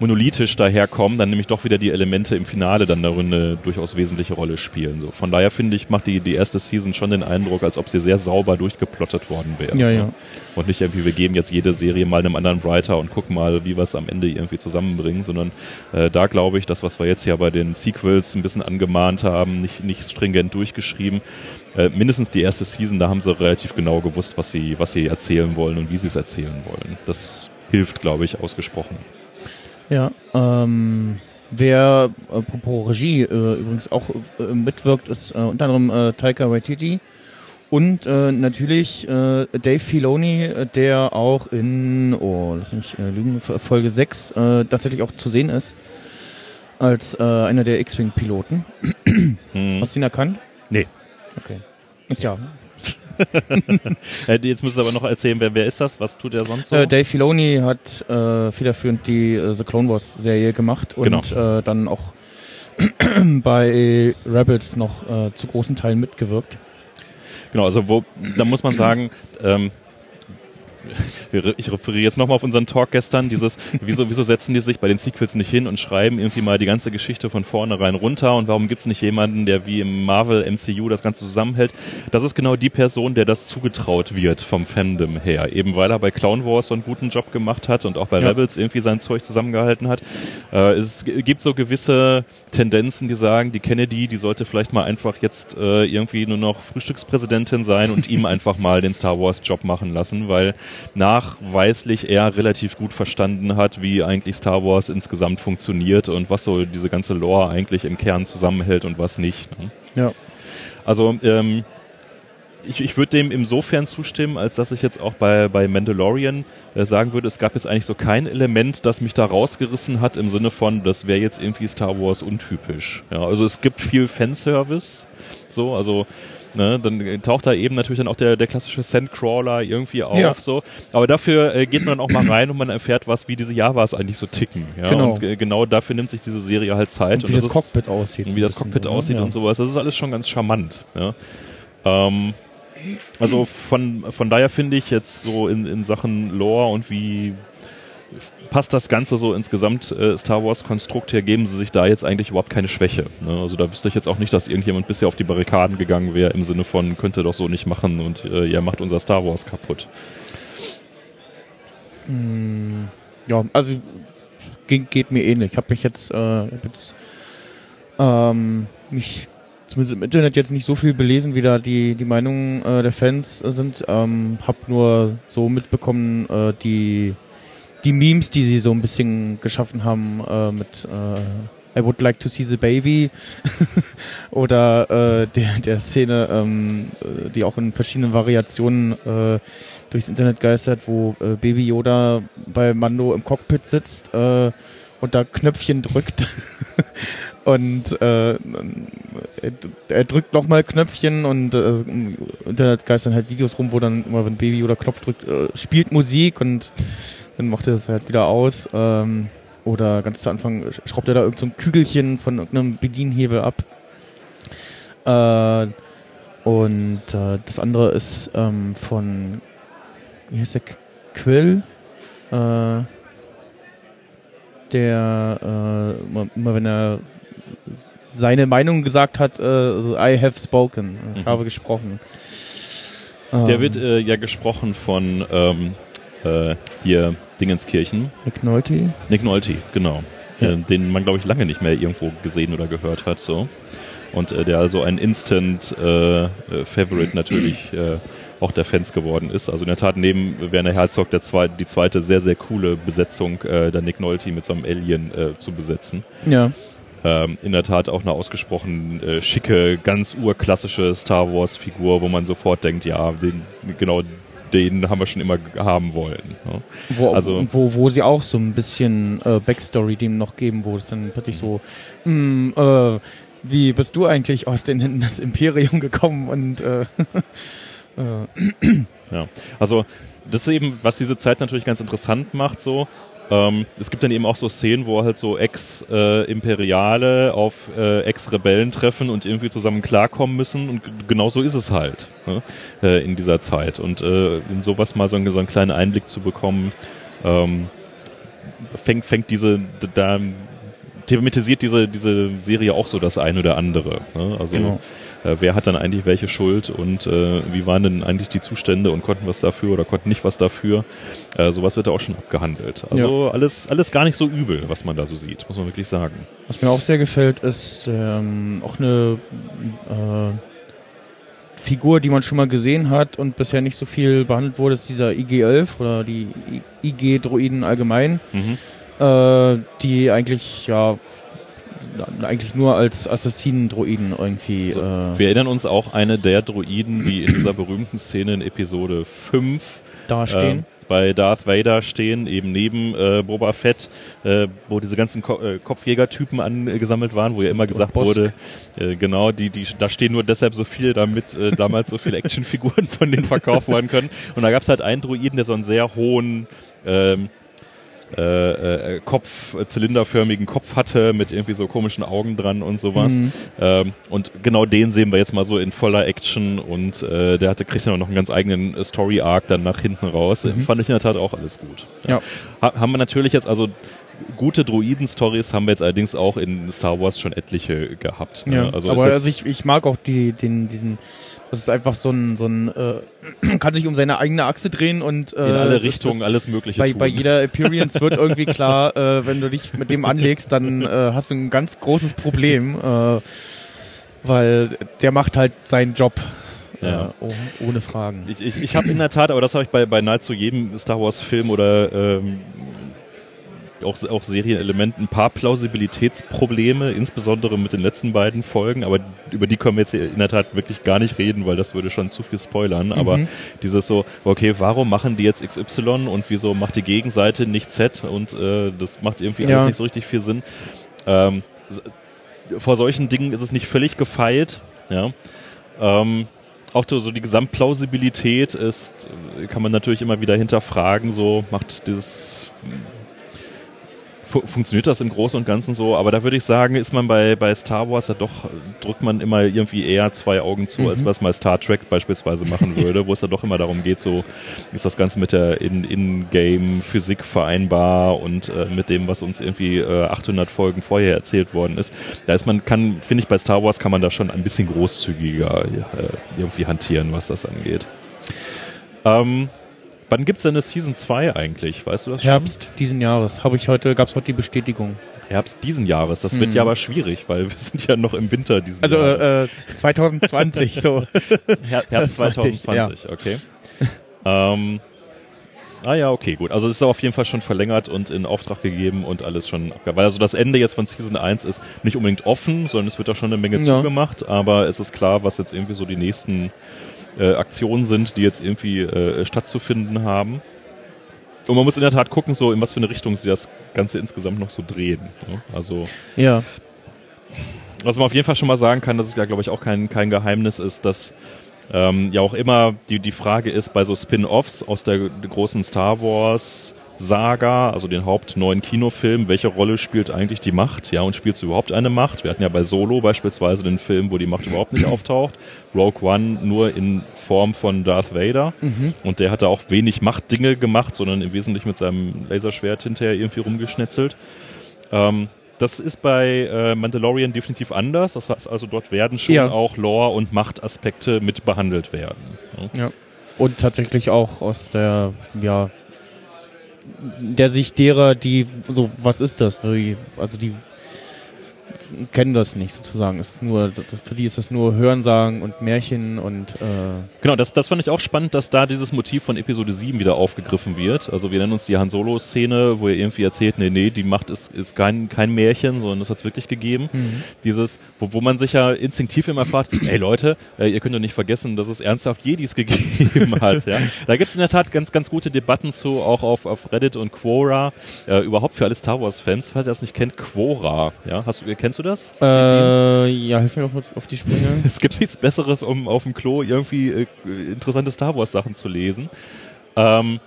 monolithisch daherkommen, dann nämlich doch wieder die Elemente im Finale dann darin eine durchaus wesentliche Rolle spielen. So. Von daher finde ich, macht die, die erste Season schon den Eindruck, als ob sie sehr sauber durchgeplottet worden wäre. Ja, ja. Und nicht irgendwie, wir geben jetzt jede Serie mal einem anderen Writer und gucken mal, wie wir es am Ende irgendwie zusammenbringen, sondern äh, da glaube ich, das, was wir jetzt ja bei den Sequels ein bisschen angemahnt haben, nicht, nicht stringent durchgeschrieben, äh, mindestens die erste Season, da haben sie relativ genau gewusst, was sie, was sie erzählen wollen und wie sie es erzählen wollen. Das hilft, glaube ich, ausgesprochen. Ja, ähm, wer, apropos Regie, äh, übrigens auch äh, mitwirkt, ist äh, unter anderem äh, Taika Waititi und äh, natürlich äh, Dave Filoni, der auch in, oh, lass mich äh, lügen, Folge 6 äh, tatsächlich auch zu sehen ist, als äh, einer der X-Wing-Piloten. Hm. Hast du ihn erkannt? Nee. Okay. Ich ja. Äh, jetzt müsstest du aber noch erzählen, wer, wer ist das? Was tut er sonst so? Äh, Dave Filoni hat äh, federführend die äh, The Clone Wars Serie gemacht und genau. äh, dann auch bei Rebels noch äh, zu großen Teilen mitgewirkt. Genau, also wo, da muss man sagen, ähm, ich referiere jetzt nochmal auf unseren Talk gestern, dieses, wieso, wieso setzen die sich bei den Sequels nicht hin und schreiben irgendwie mal die ganze Geschichte von vornherein runter und warum gibt es nicht jemanden, der wie im Marvel MCU das Ganze zusammenhält? Das ist genau die Person, der das zugetraut wird vom Fandom her, eben weil er bei Clown Wars so einen guten Job gemacht hat und auch bei ja. Rebels irgendwie sein Zeug zusammengehalten hat. Äh, es gibt so gewisse Tendenzen, die sagen, die Kennedy, die sollte vielleicht mal einfach jetzt äh, irgendwie nur noch Frühstückspräsidentin sein und ihm einfach mal den Star Wars Job machen lassen, weil nachweislich er relativ gut verstanden hat, wie eigentlich Star Wars insgesamt funktioniert und was so diese ganze Lore eigentlich im Kern zusammenhält und was nicht. Ne? Ja. Also ähm, ich, ich würde dem insofern zustimmen, als dass ich jetzt auch bei, bei Mandalorian äh, sagen würde, es gab jetzt eigentlich so kein Element, das mich da rausgerissen hat im Sinne von, das wäre jetzt irgendwie Star Wars untypisch. Ja, also es gibt viel Fanservice, so, also Ne, dann taucht da eben natürlich dann auch der, der klassische Sandcrawler irgendwie auf. Ja. So. Aber dafür äh, geht man auch mal rein und man erfährt was, wie diese Javas eigentlich so ticken. Ja? Genau. Und äh, genau dafür nimmt sich diese Serie halt Zeit. Und wie und das, das Cockpit aussieht. Und wie das Cockpit oder? aussieht ja. und sowas. Das ist alles schon ganz charmant. Ja? Ähm, also von, von daher finde ich jetzt so in, in Sachen Lore und wie passt das Ganze so insgesamt äh, Star Wars Konstrukt her, geben sie sich da jetzt eigentlich überhaupt keine Schwäche. Ne? Also da wüsste ich jetzt auch nicht, dass irgendjemand bisher auf die Barrikaden gegangen wäre im Sinne von, könnte doch so nicht machen und äh, ihr macht unser Star Wars kaputt. Mm, ja, also geht, geht mir ähnlich. Ich habe mich jetzt, äh, jetzt ähm, mich zumindest im Internet jetzt nicht so viel belesen, wie da die, die Meinungen äh, der Fans sind. Ähm, hab nur so mitbekommen, äh, die die Memes, die sie so ein bisschen geschaffen haben äh, mit äh, I would like to see the baby. Oder äh, der, der Szene, ähm, die auch in verschiedenen Variationen äh, durchs Internet geistert, wo äh, Baby Yoda bei Mando im Cockpit sitzt äh, und da Knöpfchen drückt. Und äh, er drückt nochmal Knöpfchen und äh, Internet geistern halt Videos rum, wo dann immer, wenn Baby Yoda Knopf drückt, äh, spielt Musik und dann macht er das halt wieder aus. Ähm, oder ganz zu Anfang schraubt er da irgendein so Kügelchen von irgendeinem Bedienhebel ab. Äh, und äh, das andere ist ähm, von, wie heißt der, Quill? Äh, der äh, immer wenn er seine Meinung gesagt hat, äh, I have spoken, ich mhm. habe gesprochen. Der ähm, wird äh, ja gesprochen von ähm, äh, hier Dingenskirchen. Nick Nolte. Nick Nolte, genau. Ja. Äh, den man, glaube ich, lange nicht mehr irgendwo gesehen oder gehört hat. so Und äh, der also ein Instant-Favorite äh, natürlich auch der Fans geworden ist. Also in der Tat neben Werner Herzog der zwei, die zweite sehr, sehr coole Besetzung, der Nick Nolte mit so einem Alien zu besetzen. Ja. ähm, in der Tat auch eine ausgesprochen äh, schicke, ganz urklassische Star Wars Figur, wo man sofort denkt, ja, den, genau den haben wir schon immer haben wollen. Ne? Wo, also, wo, wo sie auch so ein bisschen äh, Backstory dem noch geben, wo es dann plötzlich so, mh, hm, äh, wie bist du eigentlich aus den Händen des Imperium gekommen und äh, äh. ja, also das ist eben, was diese Zeit natürlich ganz interessant macht, so ähm, es gibt dann eben auch so Szenen, wo halt so Ex-Imperiale auf äh, Ex-Rebellen treffen und irgendwie zusammen klarkommen müssen und genau so ist es halt ne? äh, in dieser Zeit. Und äh, in sowas mal so, einen, so einen kleinen Einblick zu bekommen, ähm, fängt, fängt diese, da thematisiert diese, diese Serie auch so das eine oder andere. Ne? Also genau äh, wer hat dann eigentlich welche Schuld und äh, wie waren denn eigentlich die Zustände und konnten was dafür oder konnten nicht was dafür. Äh, sowas wird da auch schon abgehandelt. Also ja. alles, alles gar nicht so übel, was man da so sieht, muss man wirklich sagen. Was mir auch sehr gefällt, ist ähm, auch eine äh, Figur, die man schon mal gesehen hat und bisher nicht so viel behandelt wurde, ist dieser IG-11 oder die IG-Droiden allgemein, mhm. äh, die eigentlich ja eigentlich nur als Assassinen-Droiden irgendwie. So, äh wir erinnern uns auch eine der Droiden, die in dieser berühmten Szene in Episode 5 dastehen. Äh, bei Darth Vader stehen, eben neben äh, Boba Fett, äh, wo diese ganzen Ko äh, Kopfjägertypen angesammelt waren, wo ja immer gesagt wurde, äh, genau, die, die, da stehen nur deshalb so viele, damit äh, damals so viele Actionfiguren von denen verkauft werden können. Und da gab es halt einen Droiden, der so einen sehr hohen ähm, äh, äh, Kopf, zylinderförmigen Kopf hatte mit irgendwie so komischen Augen dran und sowas. Mhm. Ähm, und genau den sehen wir jetzt mal so in voller Action und äh, der hatte kriegt ja noch einen ganz eigenen äh, Story Arc dann nach hinten raus. Mhm. Fand ich in der Tat auch alles gut. Ja. Ha haben wir natürlich jetzt also gute Droiden-Stories haben wir jetzt allerdings auch in Star Wars schon etliche gehabt. Ne? Ja, also aber also ich, ich mag auch die, den, diesen das ist einfach so ein, so ein äh, kann sich um seine eigene Achse drehen und äh, in alle Richtungen ist, alles Mögliche bei, tun. Bei jeder Appearance wird irgendwie klar, äh, wenn du dich mit dem anlegst, dann äh, hast du ein ganz großes Problem, äh, weil der macht halt seinen Job. Ja. Äh, oh, ohne Fragen. Ich, ich, ich habe in der Tat, aber das habe ich bei, bei nahezu jedem Star Wars Film oder ähm, auch, auch Serienelementen ein paar Plausibilitätsprobleme, insbesondere mit den letzten beiden Folgen, aber über die können wir jetzt in der Tat wirklich gar nicht reden, weil das würde schon zu viel spoilern. Mhm. Aber dieses so, okay, warum machen die jetzt XY und wieso macht die Gegenseite nicht Z und äh, das macht irgendwie ja. alles nicht so richtig viel Sinn. Ähm, vor solchen Dingen ist es nicht völlig gefeilt, ja. Ähm, auch so die Gesamtplausibilität ist, kann man natürlich immer wieder hinterfragen, so macht dieses funktioniert das im Großen und Ganzen so, aber da würde ich sagen, ist man bei, bei Star Wars ja doch, drückt man immer irgendwie eher zwei Augen zu, mhm. als was mal Star Trek beispielsweise machen würde, wo es ja doch immer darum geht, so ist das Ganze mit der In-Game-Physik in vereinbar und äh, mit dem, was uns irgendwie äh, 800 Folgen vorher erzählt worden ist. Da ist man, kann, finde ich, bei Star Wars kann man da schon ein bisschen großzügiger äh, irgendwie hantieren, was das angeht. Ähm, Wann gibt es denn eine Season 2 eigentlich? Weißt du das schon? Herbst diesen Jahres. Habe ich heute, gab es heute die Bestätigung. Herbst diesen Jahres. Das wird mhm. ja aber schwierig, weil wir sind ja noch im Winter diesen also, Jahres. Also äh, 2020 so. Her Herbst 2020, ja. okay. ähm, Ah ja, okay, gut. Also es ist auf jeden Fall schon verlängert und in Auftrag gegeben und alles schon Weil also das Ende jetzt von Season 1 ist nicht unbedingt offen, sondern es wird da schon eine Menge ja. zugemacht, aber es ist klar, was jetzt irgendwie so die nächsten äh, Aktionen sind, die jetzt irgendwie äh, stattzufinden haben. Und man muss in der Tat gucken, so in was für eine Richtung sie das Ganze insgesamt noch so drehen. Ne? Also ja. Was man auf jeden Fall schon mal sagen kann, dass es ja, glaube ich, auch kein, kein Geheimnis ist, dass ähm, ja auch immer die, die Frage ist bei so Spin-offs aus der, der großen Star Wars Saga, also den hauptneuen Kinofilm, welche Rolle spielt eigentlich die Macht? Ja, und spielt sie überhaupt eine Macht? Wir hatten ja bei Solo beispielsweise den Film, wo die Macht überhaupt nicht auftaucht. Rogue One nur in Form von Darth Vader. Mhm. Und der hat da auch wenig Machtdinge gemacht, sondern im Wesentlichen mit seinem Laserschwert hinterher irgendwie rumgeschnetzelt. Ähm, das ist bei äh, Mandalorian definitiv anders. Das heißt also, dort werden schon ja. auch Lore- und Machtaspekte mit behandelt werden. Ja. ja. Und tatsächlich auch aus der ja, der Sicht derer, die so, was ist das? Also die kennen das nicht sozusagen. Ist nur, für die ist das nur Hörensagen und Märchen und äh Genau, das, das fand ich auch spannend, dass da dieses Motiv von Episode 7 wieder aufgegriffen wird. Also wir nennen uns die Han Solo-Szene, wo er irgendwie erzählt, nee, nee, die Macht ist, ist kein, kein Märchen, sondern das hat es wirklich gegeben. Mhm. Dieses, wo, wo man sich ja instinktiv immer fragt, ey Leute, äh, ihr könnt doch nicht vergessen, dass es ernsthaft Jedis gegeben hat. Ja? Da gibt es in der Tat ganz, ganz gute Debatten zu, auch auf, auf Reddit und Quora, äh, überhaupt für alle Star Wars-Fans, falls ihr das nicht kennt, Quora. Ja? Hast du, kennst du das? Äh, ja, hilf mir auf, auf die Sprünge. es gibt nichts Besseres, um auf dem Klo irgendwie äh, interessante Star Wars Sachen zu lesen. Ähm,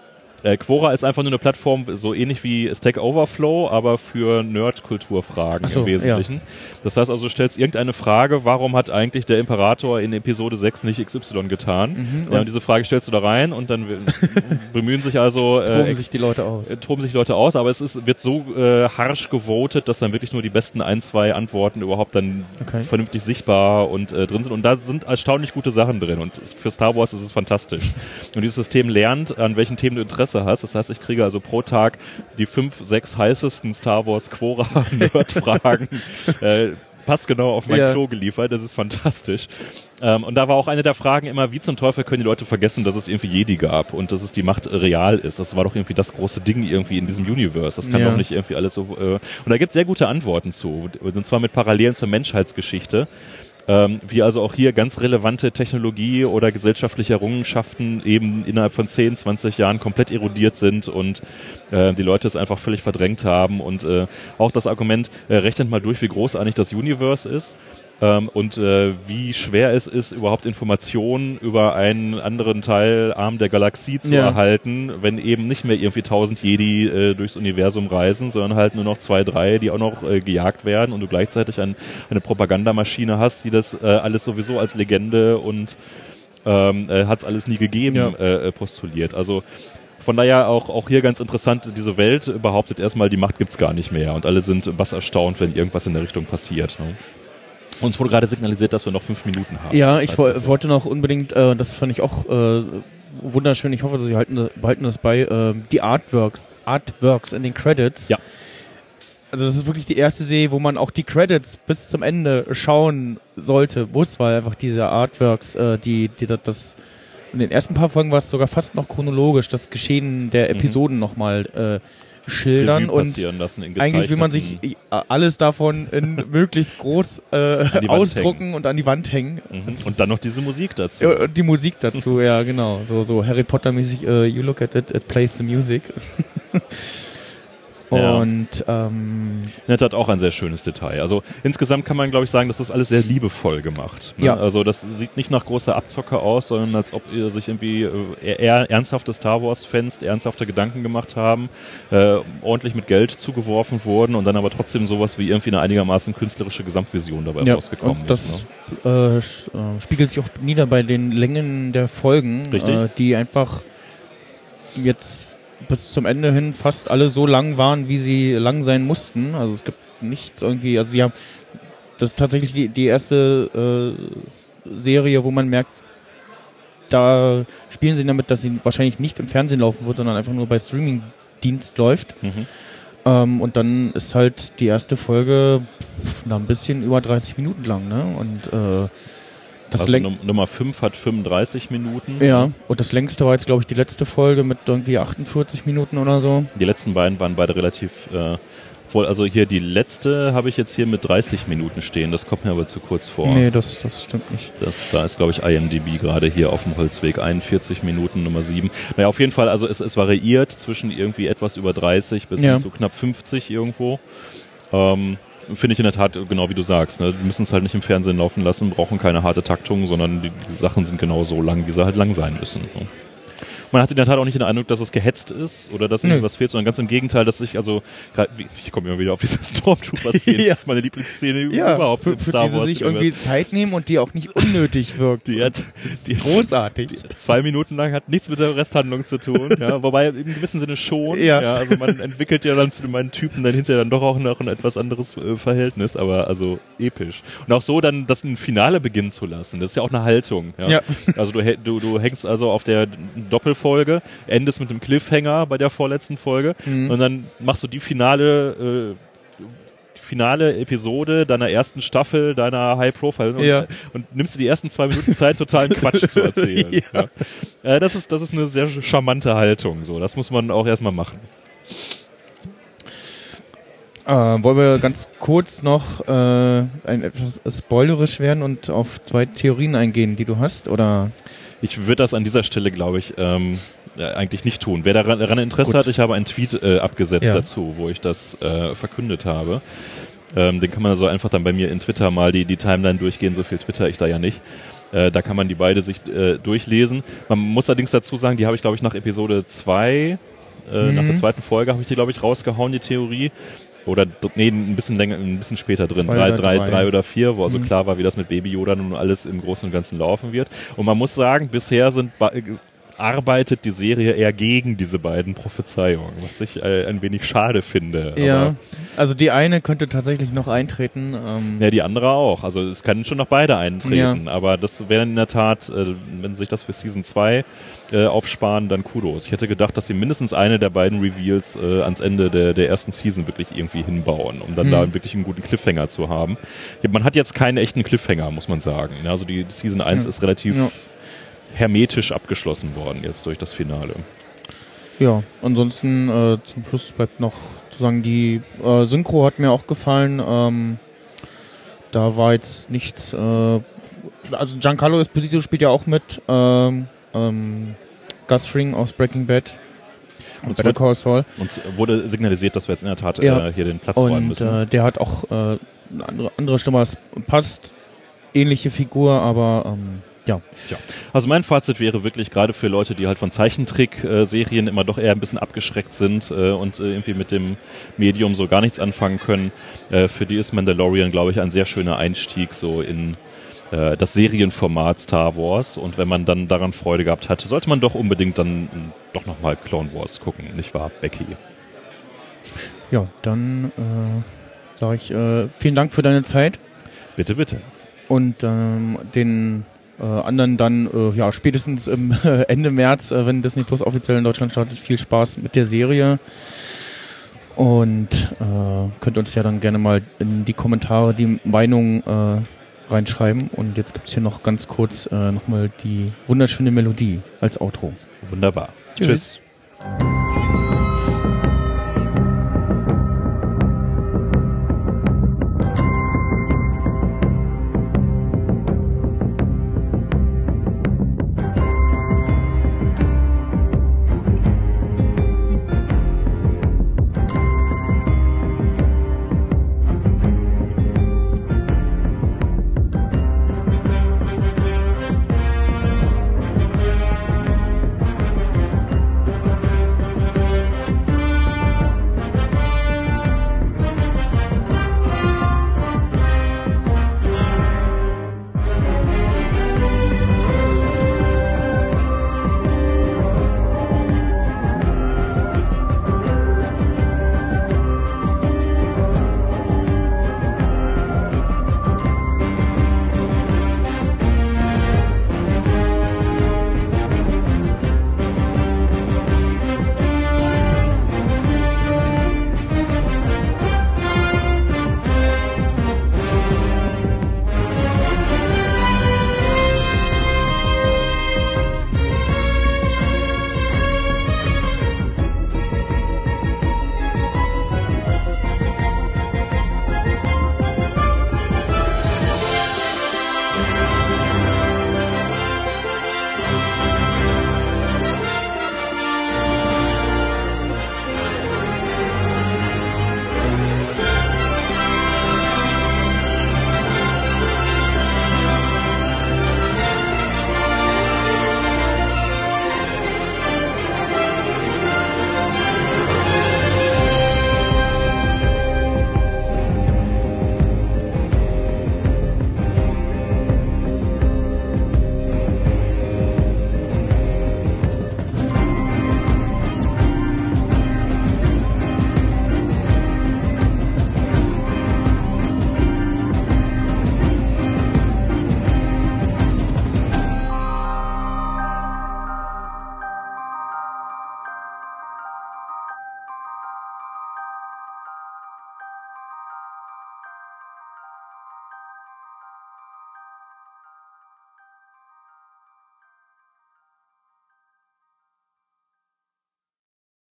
äh, Quora ist einfach nur eine Plattform, so ähnlich wie Stack Overflow, aber für Nerd-Kulturfragen so, im Wesentlichen. Ja. Das heißt also, du stellst irgendeine Frage, warum hat eigentlich der Imperator in Episode 6 nicht XY getan? Mhm, ja, und diese Frage stellst du da rein und dann bemühen sich also äh, toben sich die Leute aus. Äh, toben sich Leute aus, aber es ist, wird so äh, harsch gewotet, dass dann wirklich nur die besten ein, zwei Antworten überhaupt dann okay. vernünftig sichtbar und äh, drin sind. Und da sind erstaunlich gute Sachen drin. Und für Star Wars ist es fantastisch. Und dieses System lernt, an welchen Themen du Interesse Interesse hast. Das heißt, ich kriege also pro Tag die fünf, sechs heißesten Star Wars Quora Nerd-Fragen. äh, passt genau auf mein ja. Klo geliefert, das ist fantastisch. Ähm, und da war auch eine der Fragen immer, wie zum Teufel können die Leute vergessen, dass es irgendwie Jedi gab und dass es die Macht real ist. Das war doch irgendwie das große Ding irgendwie in diesem Universe. Das kann ja. doch nicht irgendwie alles so. Äh und da gibt es sehr gute Antworten zu. Und zwar mit Parallelen zur Menschheitsgeschichte. Ähm, wie also auch hier ganz relevante Technologie oder gesellschaftliche Errungenschaften eben innerhalb von 10, 20 Jahren komplett erodiert sind und äh, die Leute es einfach völlig verdrängt haben. Und äh, auch das Argument, äh, rechnet mal durch, wie groß eigentlich das Universe ist ähm, und äh, wie schwer es ist, überhaupt Informationen über einen anderen Teil Arm der Galaxie zu ja. erhalten, wenn eben nicht mehr irgendwie tausend Jedi äh, durchs Universum reisen, sondern halt nur noch zwei, drei, die auch noch äh, gejagt werden und du gleichzeitig ein, eine Propagandamaschine hast, die das äh, alles sowieso als Legende und ähm, äh, hat es alles nie gegeben, ja. äh, postuliert. Also von daher auch, auch hier ganz interessant, diese Welt behauptet erstmal, die Macht gibt's gar nicht mehr und alle sind was erstaunt, wenn irgendwas in der Richtung passiert. Ne? Uns wurde gerade signalisiert, dass wir noch fünf Minuten haben. Ja, ich wo also wollte noch unbedingt, äh, das fand ich auch äh, wunderschön. Ich hoffe, Sie halten, behalten das bei. Äh, die Artworks, Artworks in den Credits. Ja. Also das ist wirklich die erste Serie, wo man auch die Credits bis zum Ende schauen sollte, muss, weil einfach diese Artworks, äh, die, die das in den ersten paar Folgen war es sogar fast noch chronologisch, das Geschehen der mhm. Episoden mhm. nochmal äh, schildern und eigentlich will man sich alles davon in möglichst groß äh, ausdrucken und an die Wand hängen. Mhm. Und dann noch diese Musik dazu. Die Musik dazu, ja genau. So, so Harry Potter mäßig, uh, you look at it, it plays the music. Und ja. ähm, das hat auch ein sehr schönes Detail. Also insgesamt kann man, glaube ich, sagen, dass das alles sehr liebevoll gemacht. Ne? Ja. Also das sieht nicht nach großer Abzocke aus, sondern als ob ihr sich irgendwie äh, eher ernsthafte Star Wars-Fans ernsthafte Gedanken gemacht haben, äh, ordentlich mit Geld zugeworfen wurden und dann aber trotzdem sowas wie irgendwie eine einigermaßen künstlerische Gesamtvision dabei ja, rausgekommen und das ist. Ne? Äh, spiegelt sich auch nieder bei den Längen der Folgen, äh, die einfach jetzt bis zum Ende hin fast alle so lang waren, wie sie lang sein mussten. Also es gibt nichts irgendwie, also sie haben, das ist tatsächlich die, die erste äh, Serie, wo man merkt, da spielen sie damit, dass sie wahrscheinlich nicht im Fernsehen laufen wird, sondern einfach nur bei Streaming-Dienst läuft. Mhm. Ähm, und dann ist halt die erste Folge pff, ein bisschen über 30 Minuten lang, ne? Und äh, das also Nummer 5 hat 35 Minuten. Ja, und das längste war jetzt, glaube ich, die letzte Folge mit irgendwie 48 Minuten oder so. Die letzten beiden waren beide relativ äh, voll. Also hier die letzte habe ich jetzt hier mit 30 Minuten stehen. Das kommt mir aber zu kurz vor. Nee, das, das stimmt nicht. Das, da ist, glaube ich, IMDb gerade hier auf dem Holzweg 41 Minuten, Nummer 7. Naja, auf jeden Fall, also es, es variiert zwischen irgendwie etwas über 30 bis ja. hin zu knapp 50 irgendwo. Ähm, finde ich in der Tat genau wie du sagst. Ne? Die müssen es halt nicht im Fernsehen laufen lassen, brauchen keine harte Taktung, sondern die, die Sachen sind genau so lang, wie sie halt lang sein müssen. Ne? Man hat in der Tat auch nicht den Eindruck, dass es gehetzt ist oder dass irgendwas fehlt, sondern ganz im Gegenteil, dass ich, also, grad, ich komme immer wieder auf diese Stormtrooper-Szene, ja. das ist meine Lieblingsszene ja, überhaupt für, für Star die sie sich irgendwie Zeit nehmen und die auch nicht unnötig wirkt. Die hat, die großartig. Die, zwei Minuten lang hat nichts mit der Resthandlung zu tun, ja, wobei im gewissen Sinne schon, ja. ja also man entwickelt ja dann zu meinen Typen dann hinterher dann doch auch noch ein etwas anderes äh, Verhältnis, aber also episch. Und auch so dann das ein Finale beginnen zu lassen, das ist ja auch eine Haltung, ja. ja. Also du, du, du hängst also auf der Folge, endest mit einem Cliffhanger bei der vorletzten Folge mhm. und dann machst du die finale äh, finale Episode deiner ersten Staffel, deiner High Profile und, Ja. und nimmst dir die ersten zwei Minuten Zeit, totalen Quatsch zu erzählen. Ja. Ja. Äh, das, ist, das ist eine sehr charmante Haltung. So, das muss man auch erstmal machen. Äh, wollen wir ganz kurz noch äh, ein, etwas spoilerisch werden und auf zwei Theorien eingehen, die du hast? Oder Ich würde das an dieser Stelle, glaube ich, ähm, äh, eigentlich nicht tun. Wer daran, Interesse Gut. hat, ich habe einen Tweet äh, abgesetzt Ja. dazu, wo ich das äh, verkündet habe. Ähm, den kann man also einfach dann bei mir in Twitter mal die, die Timeline durchgehen, so viel Twitter ich da ja nicht. Äh, da kann man die beide sich äh, durchlesen. Man muss allerdings dazu sagen, die habe ich, glaube ich, nach Episode 2, äh, nach der zweiten Folge habe ich die, glaube ich, rausgehauen, die Theorie. Oder nee, ein bisschen länger, ein bisschen später drin, Zwei drei, drei, drei. drei oder vier, wo also klar war, wie das mit Baby Yoda nun alles im Großen und Ganzen laufen wird. Und man muss sagen, bisher sind ba- arbeitet die Serie eher gegen diese beiden Prophezeiungen, was ich äh, ein wenig schade finde. ja, Aber, also die eine könnte tatsächlich noch eintreten. Ähm, ja, die andere auch. Also es können schon noch beide eintreten, aber das wäre in der Tat, äh, wenn sie sich das für Season 2 äh, aufsparen, dann Kudos. Ich hätte gedacht, dass sie mindestens eine der beiden Reveals äh, ans Ende der, der ersten Season wirklich irgendwie hinbauen, um dann Hm. da wirklich einen guten Cliffhanger zu haben. Ja, man hat jetzt keinen echten Cliffhanger, muss man sagen. Ja, Also die Season 1 Ja. ist relativ Ja. hermetisch abgeschlossen worden jetzt durch das Finale. Ja, ansonsten äh, zum Schluss bleibt noch zu sagen, die äh, Synchro hat mir auch gefallen. Ähm, da war jetzt nichts. Äh, also Giancarlo Esposito spielt ja auch mit. Ähm, ähm, Gus Fring aus Breaking Bad. Und Und Better Call Saul. Uns wurde signalisiert, dass wir jetzt in der Tat Ja. äh, hier den Platz räumen Und müssen. äh, der hat auch äh, eine andere, andere Stimme, das passt. Ähnliche Figur, aber ähm, ja. Tja. Also mein Fazit wäre wirklich gerade für Leute, die halt von Zeichentrick-Serien immer doch eher ein bisschen abgeschreckt sind äh, und äh, irgendwie mit dem Medium so gar nichts anfangen können, äh, für die ist Mandalorian, glaube ich, ein sehr schöner Einstieg so in das Serienformat Star Wars. Und wenn man dann daran Freude gehabt hat, sollte man doch unbedingt dann äh, doch nochmal Clone Wars gucken, nicht wahr, Becky? Ja, dann sage ich vielen Dank für deine Zeit. Bitte, bitte. und ähm, den äh, anderen dann äh, ja spätestens im Ende März, äh, wenn Disney Plus offiziell in Deutschland startet, viel Spaß mit der Serie und äh, könnt uns ja dann gerne mal in die Kommentare die Meinung äh, reinschreiben und jetzt gibt's hier noch ganz kurz äh, nochmal die wunderschöne Melodie als Outro. Wunderbar. Tschüss. Tschüss.